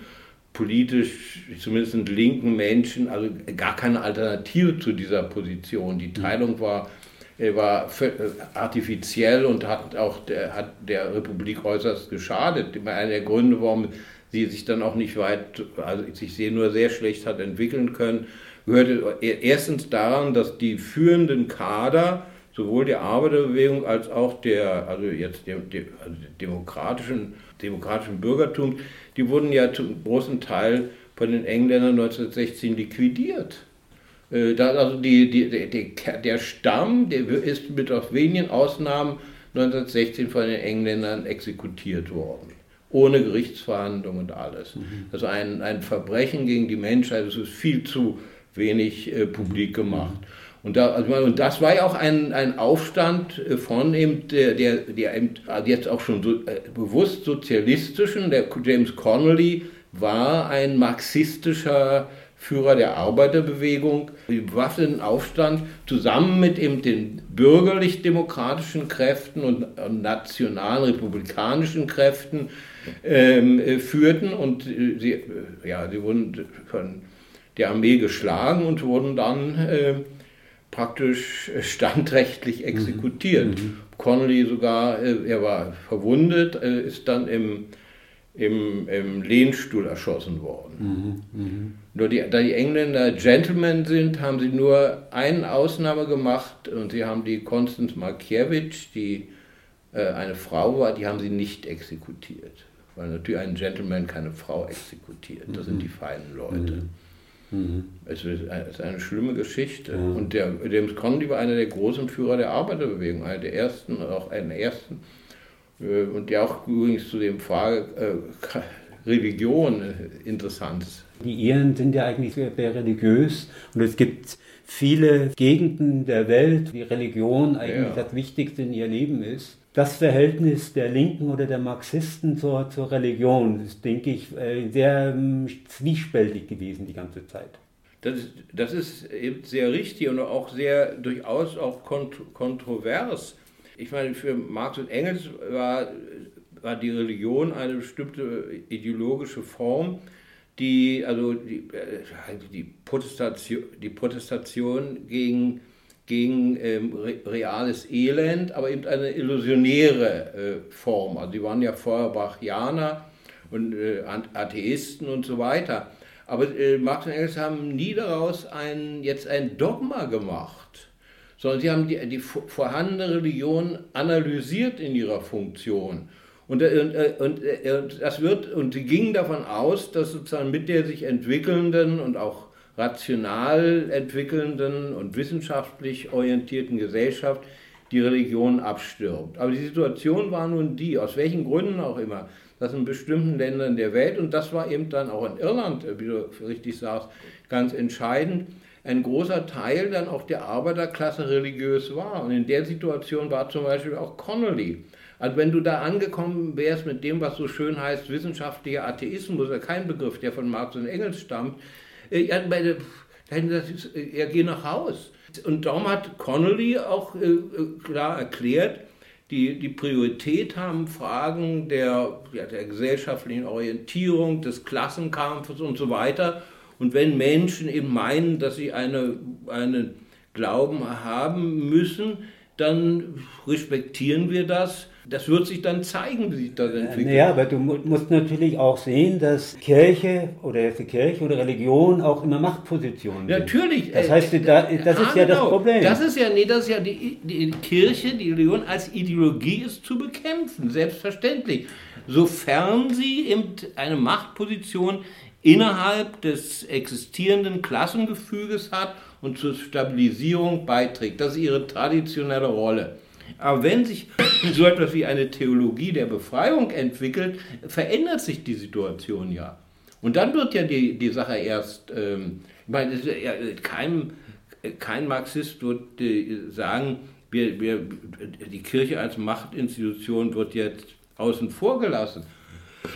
politisch, zumindest linken Menschen, also gar keine Alternative zu dieser Position. Die Teilung war, äh, war äh, artifiziell und hat auch der, hat der Republik äußerst geschadet. Einer der Gründe, warum sie sich dann auch nicht weit, also sich sehr nur sehr schlecht hat entwickeln können, gehörte erstens daran, dass die führenden Kader sowohl der Arbeiterbewegung als auch der, also jetzt der, der also demokratischen, demokratischen Bürgertums, die wurden ja zum großen Teil von den Engländern 1916 liquidiert. Äh, also die, die, die, der Stamm, der ist mit auf wenigen Ausnahmen 1916 von den Engländern exekutiert worden ohne Gerichtsverhandlung und alles. Mhm. Also ein, ein Verbrechen gegen die Menschheit, das ist viel zu wenig äh, publik gemacht. Und, da, also, und das war ja auch ein, ein Aufstand äh, von eben der, der, der eben jetzt auch schon so, äh, bewusst sozialistischen, der James Connolly war ein marxistischer Führer der Arbeiterbewegung, bewaffneten Aufstand zusammen mit eben den bürgerlich-demokratischen Kräften und, nationalen republikanischen Kräften ähm, äh, führten und äh, sie, äh, ja, sie wurden von der Armee geschlagen und wurden dann äh, praktisch standrechtlich exekutiert. Mhm. Connolly sogar, äh, er war verwundet, äh, ist dann im im, im Lehnstuhl erschossen worden. Mhm, mh. Nur die, da die Engländer Gentlemen sind, haben sie nur eine Ausnahme gemacht und sie haben die Constance Markiewicz, die äh, eine Frau war, die haben sie nicht exekutiert. Weil natürlich ein Gentleman keine Frau exekutiert. Das mhm. sind die feinen Leute. Mhm. mhm. Es, ist, es ist eine schlimme Geschichte. Und der, James Conley war einer der großen Führer der Arbeiterbewegung, einer der ersten, auch einer der ersten und ja auch übrigens zu dem Frage äh, Religion äh, interessant ist. Die Iren sind ja eigentlich sehr, sehr religiös und es gibt viele Gegenden der Welt, wie Religion eigentlich ja. das Wichtigste in ihr Leben ist. Das Verhältnis der Linken oder der Marxisten zur, zur Religion ist, denke ich, sehr ähm, zwiespältig gewesen die ganze Zeit. Das ist, das ist eben sehr richtig und auch sehr durchaus auch kont kontrovers ich meine, für Marx und Engels war, war die Religion eine bestimmte ideologische Form, die, also die, äh, die, Protestation, die Protestation gegen, gegen ähm, reales Elend, aber eben eine illusionäre äh, Form. Also die waren ja vorher Brachianer und äh, Atheisten und so weiter. Aber äh, Marx und Engels haben nie daraus ein, jetzt ein Dogma gemacht sondern sie haben die, die vorhandene Religion analysiert in ihrer Funktion. Und, äh, und, äh, und, äh, und, das wird, und sie gingen davon aus, dass sozusagen mit der sich entwickelnden und auch rational entwickelnden und wissenschaftlich orientierten Gesellschaft die Religion abstirbt. Aber die Situation war nun die, aus welchen Gründen auch immer, dass in bestimmten Ländern der Welt, und das war eben dann auch in Irland, wie du richtig sagst, ganz entscheidend, ein großer Teil dann auch der Arbeiterklasse religiös war. Und in der Situation war zum Beispiel auch Connolly. Also wenn du da angekommen wärst mit dem, was so schön heißt, wissenschaftlicher Atheismus, kein Begriff, der von Marx und Engels stammt, äh, ja, bei dann das ja, geh nach Haus. Und darum hat Connolly auch äh, klar erklärt, die, die Priorität haben Fragen der, ja, der gesellschaftlichen Orientierung, des Klassenkampfes und so weiter. Und wenn Menschen eben meinen, dass sie eine, einen Glauben haben müssen, dann respektieren wir das. Das wird sich dann zeigen, wie sich das entwickelt. Ja, aber du musst natürlich auch sehen, dass Kirche oder die Kirche oder Religion auch immer Machtpositionen sind. Natürlich. Das heißt, äh, das ist ja, ja das genau. Problem. Das ist ja, nee, das ist ja die, die Kirche, die Religion als Ideologie ist zu bekämpfen, selbstverständlich. Sofern sie eben eine Machtposition innerhalb des existierenden Klassengefüges hat und zur Stabilisierung beiträgt. Das ist ihre traditionelle Rolle. Aber wenn sich so etwas wie eine Theologie der Befreiung entwickelt, verändert sich die Situation ja. Und dann wird ja die, die Sache erst, ähm, ich meine, ja, kein, kein Marxist wird äh, sagen, wir, wir, die Kirche als Machtinstitution wird jetzt außen vor gelassen.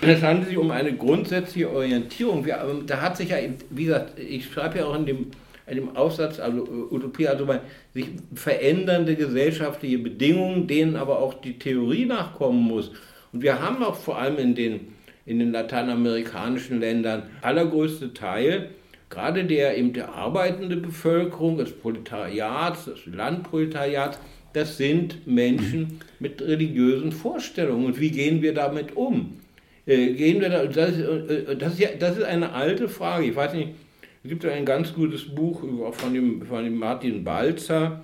Es handelt sich um eine grundsätzliche Orientierung. Wir, da hat sich ja, wie gesagt, ich schreibe ja auch in dem, in dem Aufsatz, also äh, Utopie, also sich verändernde gesellschaftliche Bedingungen, denen aber auch die Theorie nachkommen muss. Und wir haben auch vor allem in den, in den lateinamerikanischen Ländern allergrößte Teil, gerade der eben der arbeitende Bevölkerung, des Proletariats, des Landproletariats, das sind Menschen mit religiösen Vorstellungen. Und wie gehen wir damit um? Äh, gehen wir da, das, äh, das, ist ja, das ist eine alte Frage. Ich weiß nicht, es gibt ein ganz gutes Buch von dem, von dem Martin Balzer,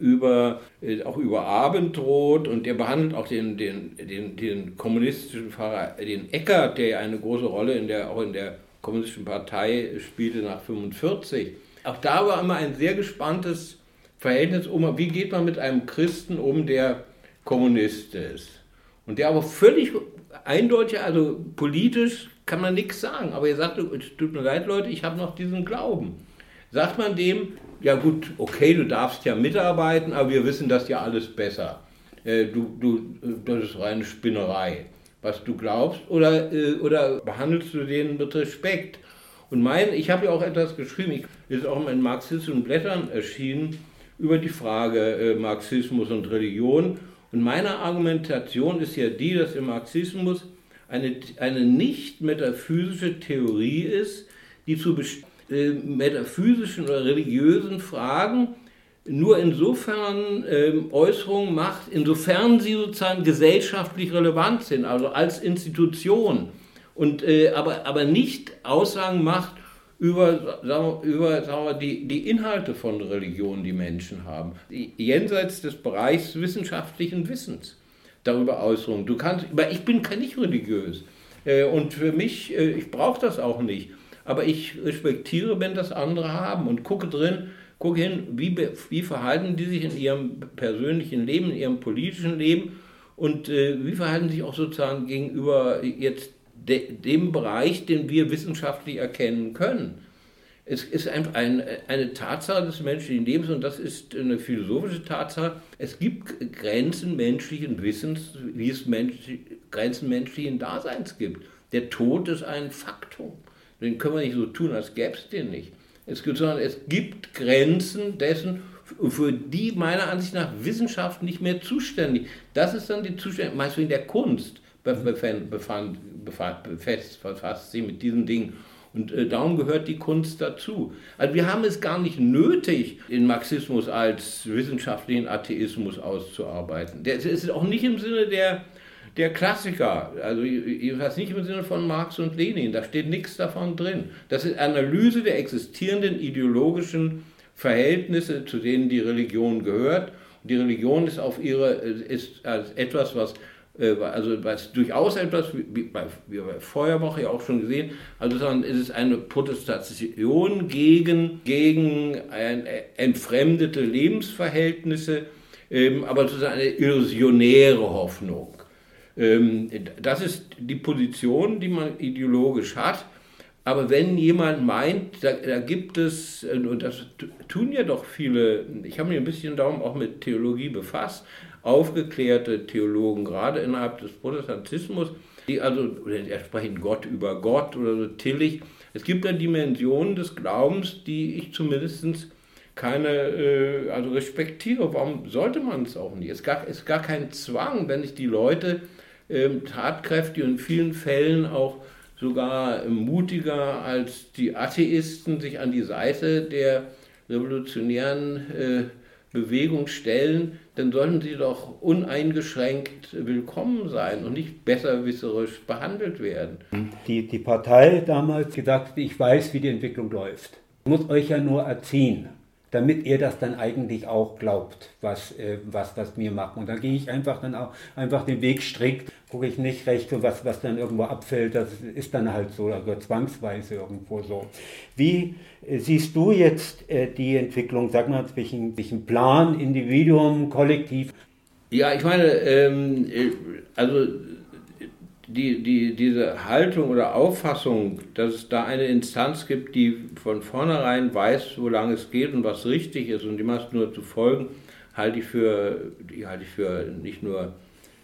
über, äh, auch über Abendrot und der behandelt auch den, den, den, den kommunistischen Pfarrer, den Eckert, der ja eine große Rolle in der, auch in der kommunistischen Partei spielte nach 45. Auch da war immer ein sehr gespanntes Verhältnis um, wie geht man mit einem Christen um, der Kommunist ist. Und der aber völlig eindeutig, also politisch kann man nichts sagen, aber er sagte, es tut mir leid, Leute, ich habe noch diesen Glauben. sagt man dem, ja gut, okay, du darfst ja mitarbeiten, aber wir wissen das ja alles besser. Äh, du, du, das ist reine Spinnerei, was du glaubst, oder, äh, oder behandelst du den mit Respekt? Und mein, ich habe ja auch etwas geschrieben, ich, ist auch in marxistischen Blättern erschienen, über die Frage äh, Marxismus und Religion. Und meine Argumentation ist ja die, dass der Marxismus eine, eine nicht metaphysische Theorie ist, die zu äh, metaphysischen oder religiösen Fragen nur insofern äh, Äußerungen macht, insofern sie sozusagen gesellschaftlich relevant sind, also als Institution. Und, äh, aber, aber nicht Aussagen macht über, sagen wir, über sagen wir, die, die Inhalte von Religion, die Menschen haben, jenseits des Bereichs wissenschaftlichen Wissens darüber Äußerungen. Du kannst, aber ich bin nicht religiös. Äh, und für mich, äh, ich brauche das auch nicht. Aber ich respektiere, wenn das andere haben und gucke drin, gucke hin, wie, wie verhalten die sich in ihrem persönlichen Leben, in ihrem politischen Leben und äh, wie verhalten sich auch sozusagen gegenüber jetzt de, dem Bereich, den wir wissenschaftlich erkennen können. Es ist einfach ein, eine Tatsache des menschlichen Lebens und das ist eine philosophische Tatsache. Es gibt Grenzen menschlichen Wissens, wie es Mensch, Grenzen menschlichen Daseins gibt. Der Tod ist ein Faktum. Den können wir nicht so tun, als gäbe es den nicht. Es gibt, sondern es gibt Grenzen dessen, für die meiner Ansicht nach Wissenschaft nicht mehr zuständig. Das ist dann die Zuständigkeit, meist in der Kunst befand, befand, befasst, sie mit diesen Dingen. Und äh, darum gehört die Kunst dazu. Also wir haben es gar nicht nötig, den Marxismus als wissenschaftlichen Atheismus auszuarbeiten. Der ist auch nicht im Sinne der, der Klassiker, also jedenfalls nicht im Sinne von Marx und Lenin, da steht nichts davon drin. Das ist Analyse der existierenden ideologischen Verhältnisse, zu denen die Religion gehört. Und die Religion ist auf ihre, ist als etwas, was äh, also was durchaus etwas, wie bei, wie bei Feuerwoche ja auch schon gesehen, also es ist eine Protestation gegen, gegen ein, äh, entfremdete Lebensverhältnisse, ähm, aber sozusagen eine illusionäre Hoffnung. Ähm, das ist die Position, die man ideologisch hat. Aber wenn jemand meint, da, da, gibt es, und das tun ja doch viele, ich habe mich ein bisschen darum auch mit Theologie befasst, aufgeklärte Theologen, gerade innerhalb des Protestantismus, die also, oder sprechen Gott über Gott oder so Tillich. Es gibt da Dimensionen des Glaubens, die ich zumindest keine, äh, also respektiere. Warum sollte man es auch nicht? Es ist gar, ist gar kein Zwang, wenn sich die Leute äh, tatkräftig und in vielen Fällen auch sogar mutiger als die Atheisten sich an die Seite der revolutionären äh, Bewegung stellen, dann sollten sie doch uneingeschränkt willkommen sein und nicht besserwisserisch behandelt werden. Die, die Partei damals gesagt, ich weiß, wie die Entwicklung läuft. Ich muss euch ja nur erziehen damit ihr das dann eigentlich auch glaubt, was, äh, was das mir macht. Und dann gehe ich einfach dann auch einfach den Weg strikt, gucke ich nicht recht was, was dann irgendwo abfällt, das ist dann halt so, also zwangsweise irgendwo so. Wie äh, siehst du jetzt äh, die Entwicklung, sag mal, zwischen, zwischen Plan, Individuum, Kollektiv? Ja, ich meine, ähm, äh, also die, die, diese Haltung oder Auffassung, dass es da eine Instanz gibt, die von vornherein weiß, wo lange es geht und was richtig ist und die macht nur zu folgen, halte ich für, die halte ich für nicht nur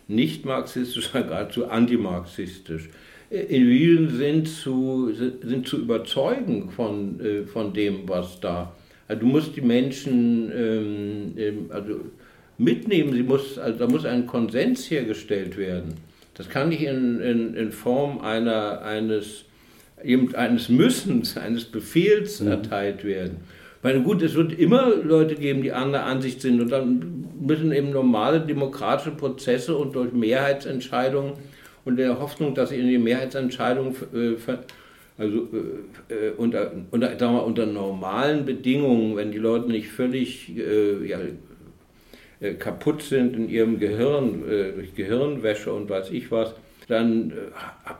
nicht marxistisch, sondern geradezu antimarxistisch. Individuen sind zu, sind zu überzeugen von, äh, von dem, was da. Also du musst die Menschen ähm, also mitnehmen, sie muss, also da muss ein Konsens hergestellt werden. Das kann nicht in, in, in Form einer, eines, eines Müssens, eines Befehls mhm. erteilt werden. Weil gut, es wird immer Leute geben, die anderer Ansicht sind und dann müssen eben normale demokratische Prozesse und durch Mehrheitsentscheidungen und der Hoffnung, dass sie in die Mehrheitsentscheidung äh, also äh, äh, unter, unter, wir, unter normalen Bedingungen, wenn die Leute nicht völlig äh, ja, äh, kaputt sind in ihrem Gehirn, äh, durch Gehirnwäsche und weiß ich was, dann äh,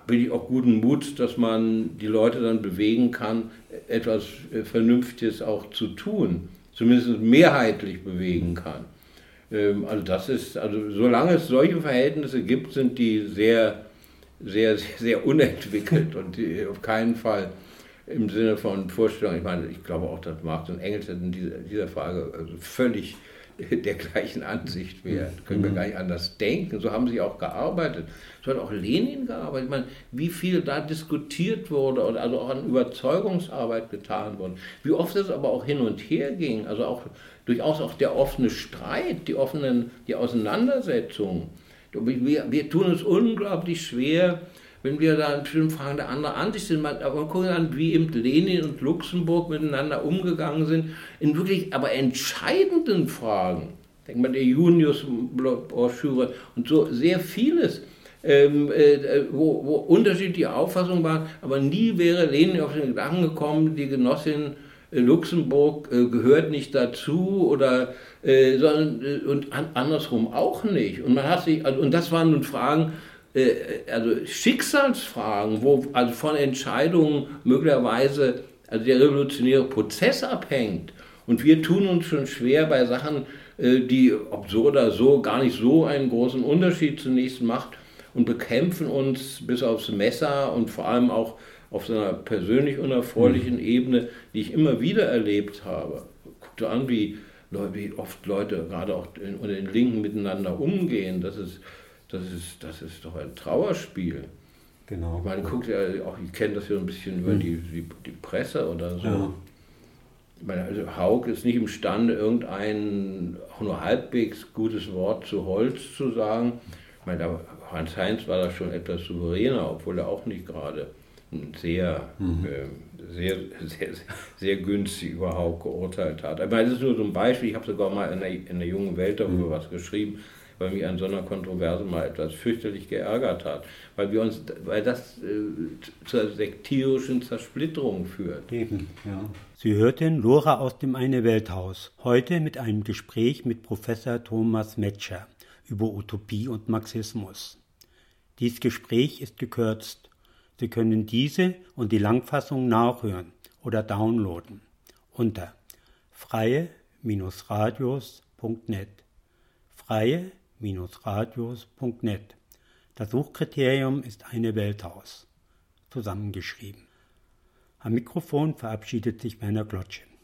bin ich auch guten Mut, dass man die Leute dann bewegen kann, etwas Vernünftiges auch zu tun, zumindest mehrheitlich bewegen kann. Ähm, also das ist, also solange es solche Verhältnisse gibt, sind die sehr, sehr, sehr, sehr unentwickelt und auf keinen Fall im Sinne von Vorstellungen. Ich meine, ich glaube auch, dass Marx und Engels in dieser, dieser Frage also völlig der gleichen Ansicht wären. Können wir mhm. gar nicht anders denken. So haben sie auch gearbeitet. So hat auch Lenin gearbeitet. Ich meine, wie viel da diskutiert wurde und also auch an Überzeugungsarbeit getan wurde. Wie oft es aber auch hin und her ging. Also auch durchaus auch der offene Streit, die offenen, die Auseinandersetzungen. Wir, wir tun es unglaublich schwer, wenn wir da in bestimmten Fragen der anderen Ansicht sind, man, aber gucken an, wie eben Lenin und Luxemburg miteinander umgegangen sind, in wirklich aber entscheidenden Fragen. Denkt man der Junius-Broschüre und so sehr vieles. Ähm, äh, wo, wo, unterschiedliche Auffassungen waren, aber nie wäre Lenin auf den Gedanken gekommen, die Genossin äh, Luxemburg äh, gehört nicht dazu oder äh, sondern äh, und an, andersrum auch nicht. Und man hat sich also, und das waren nun Fragen, äh, also Schicksalsfragen, wo also von Entscheidungen möglicherweise also der revolutionäre Prozess abhängt. Und wir tun uns schon schwer bei Sachen, äh, die, ob so oder so, gar nicht so einen großen Unterschied zunächst macht und bekämpfen uns bis aufs Messer und vor allem auch auf so einer persönlich unerfreulichen mhm. Ebene, die ich immer wieder erlebt habe. Guck dir an, wie, wie oft Leute gerade auch unter den Linken miteinander umgehen. Das ist das ist, das ist doch ein Trauerspiel. Genau. Man guckt ja auch, ich kenne das ja ein bisschen über mhm. die, die, die, Presse oder so. Ja. Ich meine, also Haug ist nicht imstande, irgendein auch nur halbwegs gutes Wort zu Holz zu sagen. Ich meine, Hans Heinz war da schon etwas souveräner, obwohl er auch nicht gerade sehr, mhm. äh, sehr, sehr, sehr günstig über Haug geurteilt hat. Meine, das ist nur so ein Beispiel. Ich habe sogar mal in der, in der jungen Welt darüber mhm. was geschrieben weil mich an so einer Kontroverse mal etwas fürchterlich geärgert hat, weil wir uns, weil das äh, zur sektierischen Zersplitterung führt. Eben, ja. Sie hörten Lora aus dem Eine Welthaus, heute mit einem Gespräch mit Professor Thomas Metscher über Utopie und Marxismus. Dies Gespräch ist gekürzt. Sie können diese und die Langfassung nachhören oder downloaden unter freie-radios.net. Freie radios.net. Das Suchkriterium ist eine Welthaus. Zusammengeschrieben. Am Mikrofon verabschiedet sich Werner Glotschen.